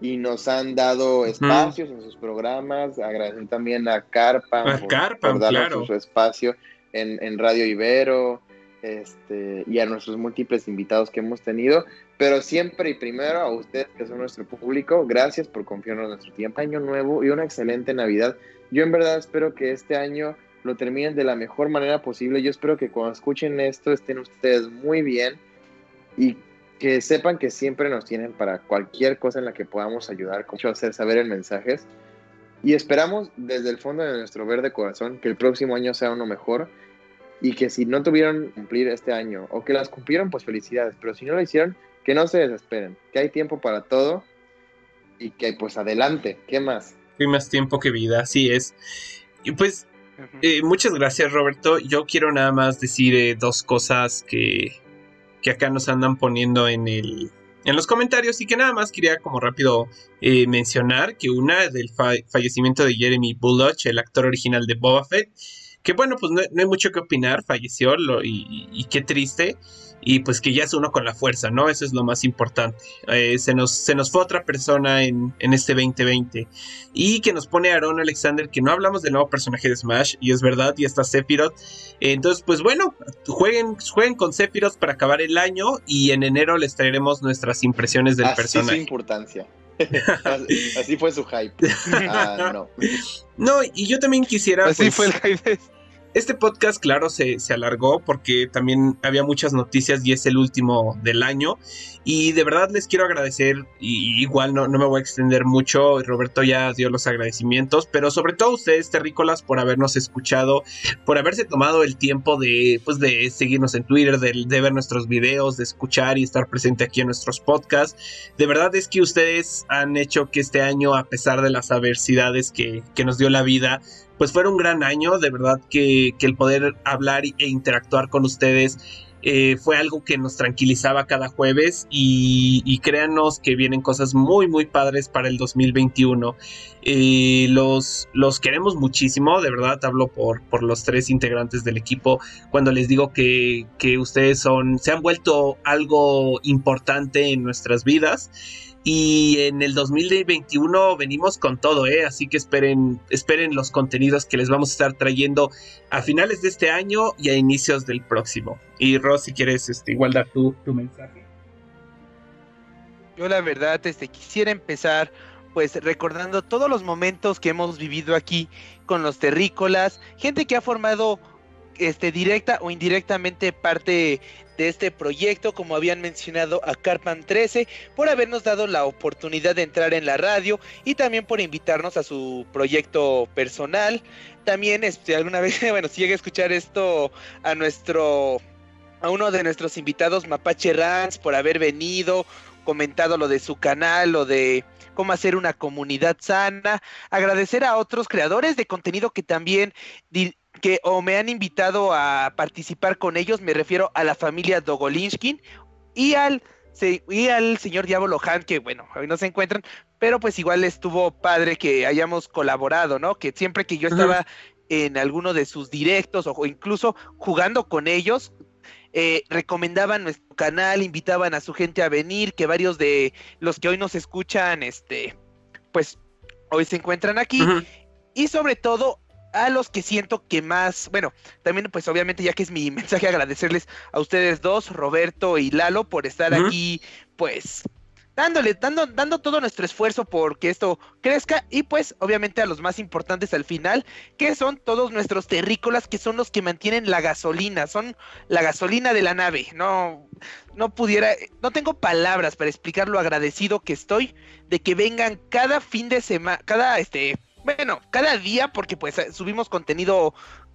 B: y nos han dado espacios en sus programas. Agradecer también a Carpa
A: por, darnos
B: su espacio en, en, Radio Ibero este, y a nuestros múltiples invitados que hemos tenido. Pero siempre y primero a ustedes que son nuestro público, gracias por confiarnos en nuestro tiempo. Año nuevo y una excelente Navidad. Yo en verdad espero que este año lo terminen de la mejor manera posible. Yo espero que cuando escuchen esto estén ustedes muy bien y que sepan que siempre nos tienen para cualquier cosa en la que podamos ayudar, como hacer saber en mensajes. Y esperamos desde el fondo de nuestro verde corazón que el próximo año sea uno mejor y que si no tuvieron cumplir este año o que las cumplieron, pues felicidades, pero si no lo hicieron, que no se desesperen, que hay tiempo para todo y que pues adelante, ¿qué más?
A: Hay más tiempo que vida, así es. Y pues eh, muchas gracias, Roberto. Yo quiero nada más decir eh, dos cosas que, que, acá nos andan poniendo en el. En los comentarios y que nada más quería como rápido eh, mencionar que una del fallecimiento de Jeremy Bulloch, el actor original de Boba Fett, que bueno, pues no, hay mucho que opinar, falleció y, y, qué triste y pues que ya es uno con la fuerza, ¿no? Eso es lo más importante. Eh, se, nos, se nos fue otra persona en, en, este 2020 y que nos pone Aaron Alexander, que no hablamos del nuevo personaje de Smash y es verdad, y está Sephiroth. entonces, pues bueno, jueguen, jueguen con Sephiroth para acabar el año y en enero les traeremos nuestras impresiones del
B: Así
A: personaje.
B: Su importancia. [laughs] Así fue su hype. [laughs] Ah, no.
A: no, y yo también quisiera.
C: Así
A: pues,
C: fue el hype.
A: Este podcast, claro, se, se, alargó porque también había muchas noticias y es el último del año. Y de verdad les quiero agradecer, y igual no, no me voy a extender mucho, Roberto ya dio los agradecimientos, pero sobre todo a ustedes, terrícolas, por habernos escuchado, por haberse tomado el tiempo de, pues, de seguirnos en Twitter, de, de ver nuestros videos, de escuchar y estar presente aquí en nuestros podcasts. De verdad es que ustedes han hecho que este año, a pesar de las adversidades que, que nos dio la vida, pues fuera un gran año, de verdad que, el poder hablar e interactuar con ustedes eh, fue algo que nos tranquilizaba cada jueves y, y, créanos que vienen cosas muy muy padres para el 2021. Eh, los, los queremos muchísimo, de verdad hablo por, por los tres integrantes del equipo cuando les digo que, que ustedes son, se han vuelto algo importante en nuestras vidas. Y en el 2021 venimos con todo, ¿eh? Así que esperen, esperen los contenidos que les vamos a estar trayendo a finales de este año y a inicios del próximo. Y Ross, si quieres este, igual dar tu, mensaje.
C: Yo la verdad este, quisiera empezar pues recordando todos los momentos que hemos vivido aquí con los terrícolas, gente que ha formado este, directa o indirectamente parte de este proyecto, como habían mencionado a Carpan 13, por habernos dado la oportunidad de entrar en la radio y también por invitarnos a su proyecto personal. También, este, alguna vez, [laughs] bueno, si llega a escuchar esto a nuestro, a uno de nuestros invitados, Mapache Rans, por haber venido, comentado lo de su canal, lo de cómo hacer una comunidad sana, agradecer a otros creadores de contenido que también que o me han invitado a participar con ellos, me refiero a la familia Dogolinskin y al, y al señor Diablo Han, que bueno, hoy no se encuentran, pero pues igual estuvo padre que hayamos colaborado, ¿no? Que siempre que yo estaba en alguno de sus directos o incluso jugando con ellos, eh, recomendaban nuestro canal, invitaban a su gente a venir, que varios de los que hoy nos escuchan, este, pues hoy se encuentran aquí. Y sobre todo a los que siento que más, bueno, también pues obviamente ya que es mi [laughs] mensaje agradecerles a ustedes dos, Roberto y Lalo, por estar aquí, pues dándole, dando, dando todo nuestro esfuerzo porque esto crezca y pues obviamente a los más importantes al final, que son todos nuestros terrícolas, que son los que mantienen la gasolina, son la gasolina de la nave. No, no pudiera, no tengo palabras para explicar lo agradecido que estoy de que vengan cada fin de semana, cada este, bueno, cada día, porque pues subimos contenido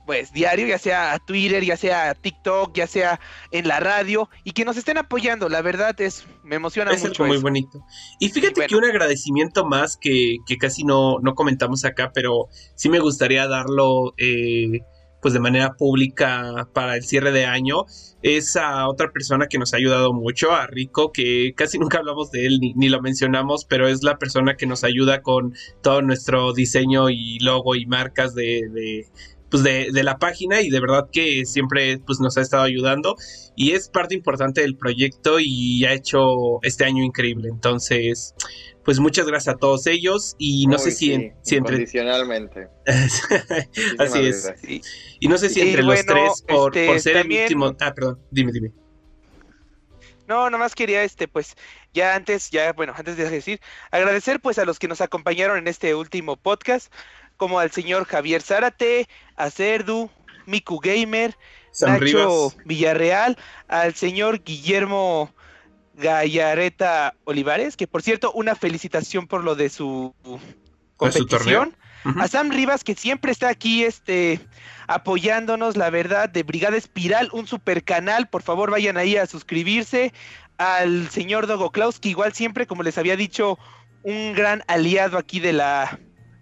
C: pues diario, ya sea a Twitter, ya sea a TikTok, ya sea en la radio, y que nos estén apoyando, la verdad es, me emociona
A: es
C: mucho.
A: muy bonito. Y fíjate que un agradecimiento más que, que casi no, no, comentamos acá, pero sí me gustaría darlo eh, pues de manera pública para el cierre de año, es a otra persona que nos ha ayudado mucho, a Rico, que casi [laughs] nunca hablamos de él ni, ni lo mencionamos, pero es la persona que nos ayuda con todo nuestro diseño y logo y marcas de, de pues de, de, la página y de verdad que siempre pues nos ha estado ayudando y es parte importante del proyecto y ha hecho este año increíble. Entonces, pues muchas gracias a todos ellos y no
B: Uy,
A: sé si,
B: sí,
A: en, si entre...
B: Incondicionalmente. [laughs]
A: Así es.
B: gracias.
A: Y no sé si los tres, por,
C: este,
A: por ser
C: también-
A: el último... Ah, perdón, dime, dime.
C: No, nomás quería, este, pues, ya antes, ya, bueno, antes de decir, agradecer, pues, a los que nos acompañaron en este último podcast, como al señor Javier Zárate, a Cerdu, Miku Gamer,
A: Sam
C: Nacho
A: Rivas.
C: Villarreal, al señor Guillermo Gallareta Olivares, que por cierto, una felicitación por lo de su
A: Por su
C: competición.
A: Ujú.
C: A Sam Rivas, que siempre está aquí este, apoyándonos, la verdad, de Brigada Espiral, un super canal. Por favor, vayan ahí a suscribirse. Al señor Dogo Klaus, que igual siempre, como les había dicho, un gran aliado aquí de la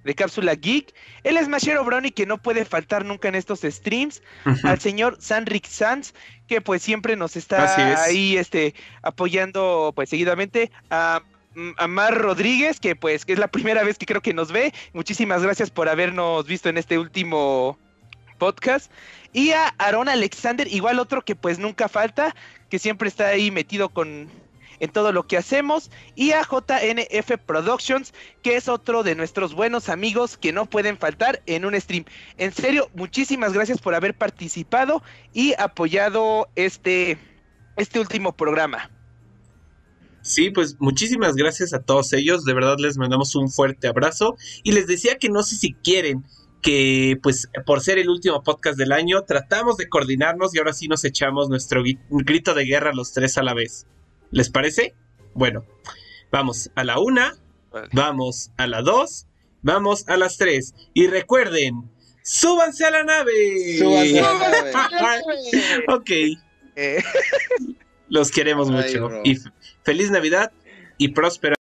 C: de Cápsula Geek. El Smashero Brownie, que no puede faltar nunca en estos streams. Al señor Sanric Sanz, que pues siempre nos está
A: es.
C: ahí este, apoyando pues seguidamente. A a Mar Rodríguez, que pues que es la primera vez que creo que nos ve. Muchísimas gracias por habernos visto en este último podcast. Y a Aaron Alexander, igual otro que pues nunca falta, que siempre está ahí metido con en todo lo que hacemos. Y a JNF Productions, que es otro de nuestros buenos amigos que no pueden faltar en un stream. En serio, muchísimas gracias por haber participado y apoyado este, este último programa.
A: Sí, pues muchísimas gracias a todos ellos. De verdad les mandamos un fuerte abrazo. Y les decía que no sé si quieren que, pues, por ser el último podcast del año, tratamos de coordinarnos y ahora sí nos echamos nuestro grito de guerra los tres a la vez. ¿Les parece? Bueno, vamos a la una,
C: Vale.
A: vamos a la dos, vamos a las tres. Y recuerden, súbanse a la nave.
B: Súbanse a la nave. [laughs]
A: ok,
C: Eh,
A: los queremos
B: Ay,
A: mucho.
B: bro.
A: Y feliz Navidad y próspero.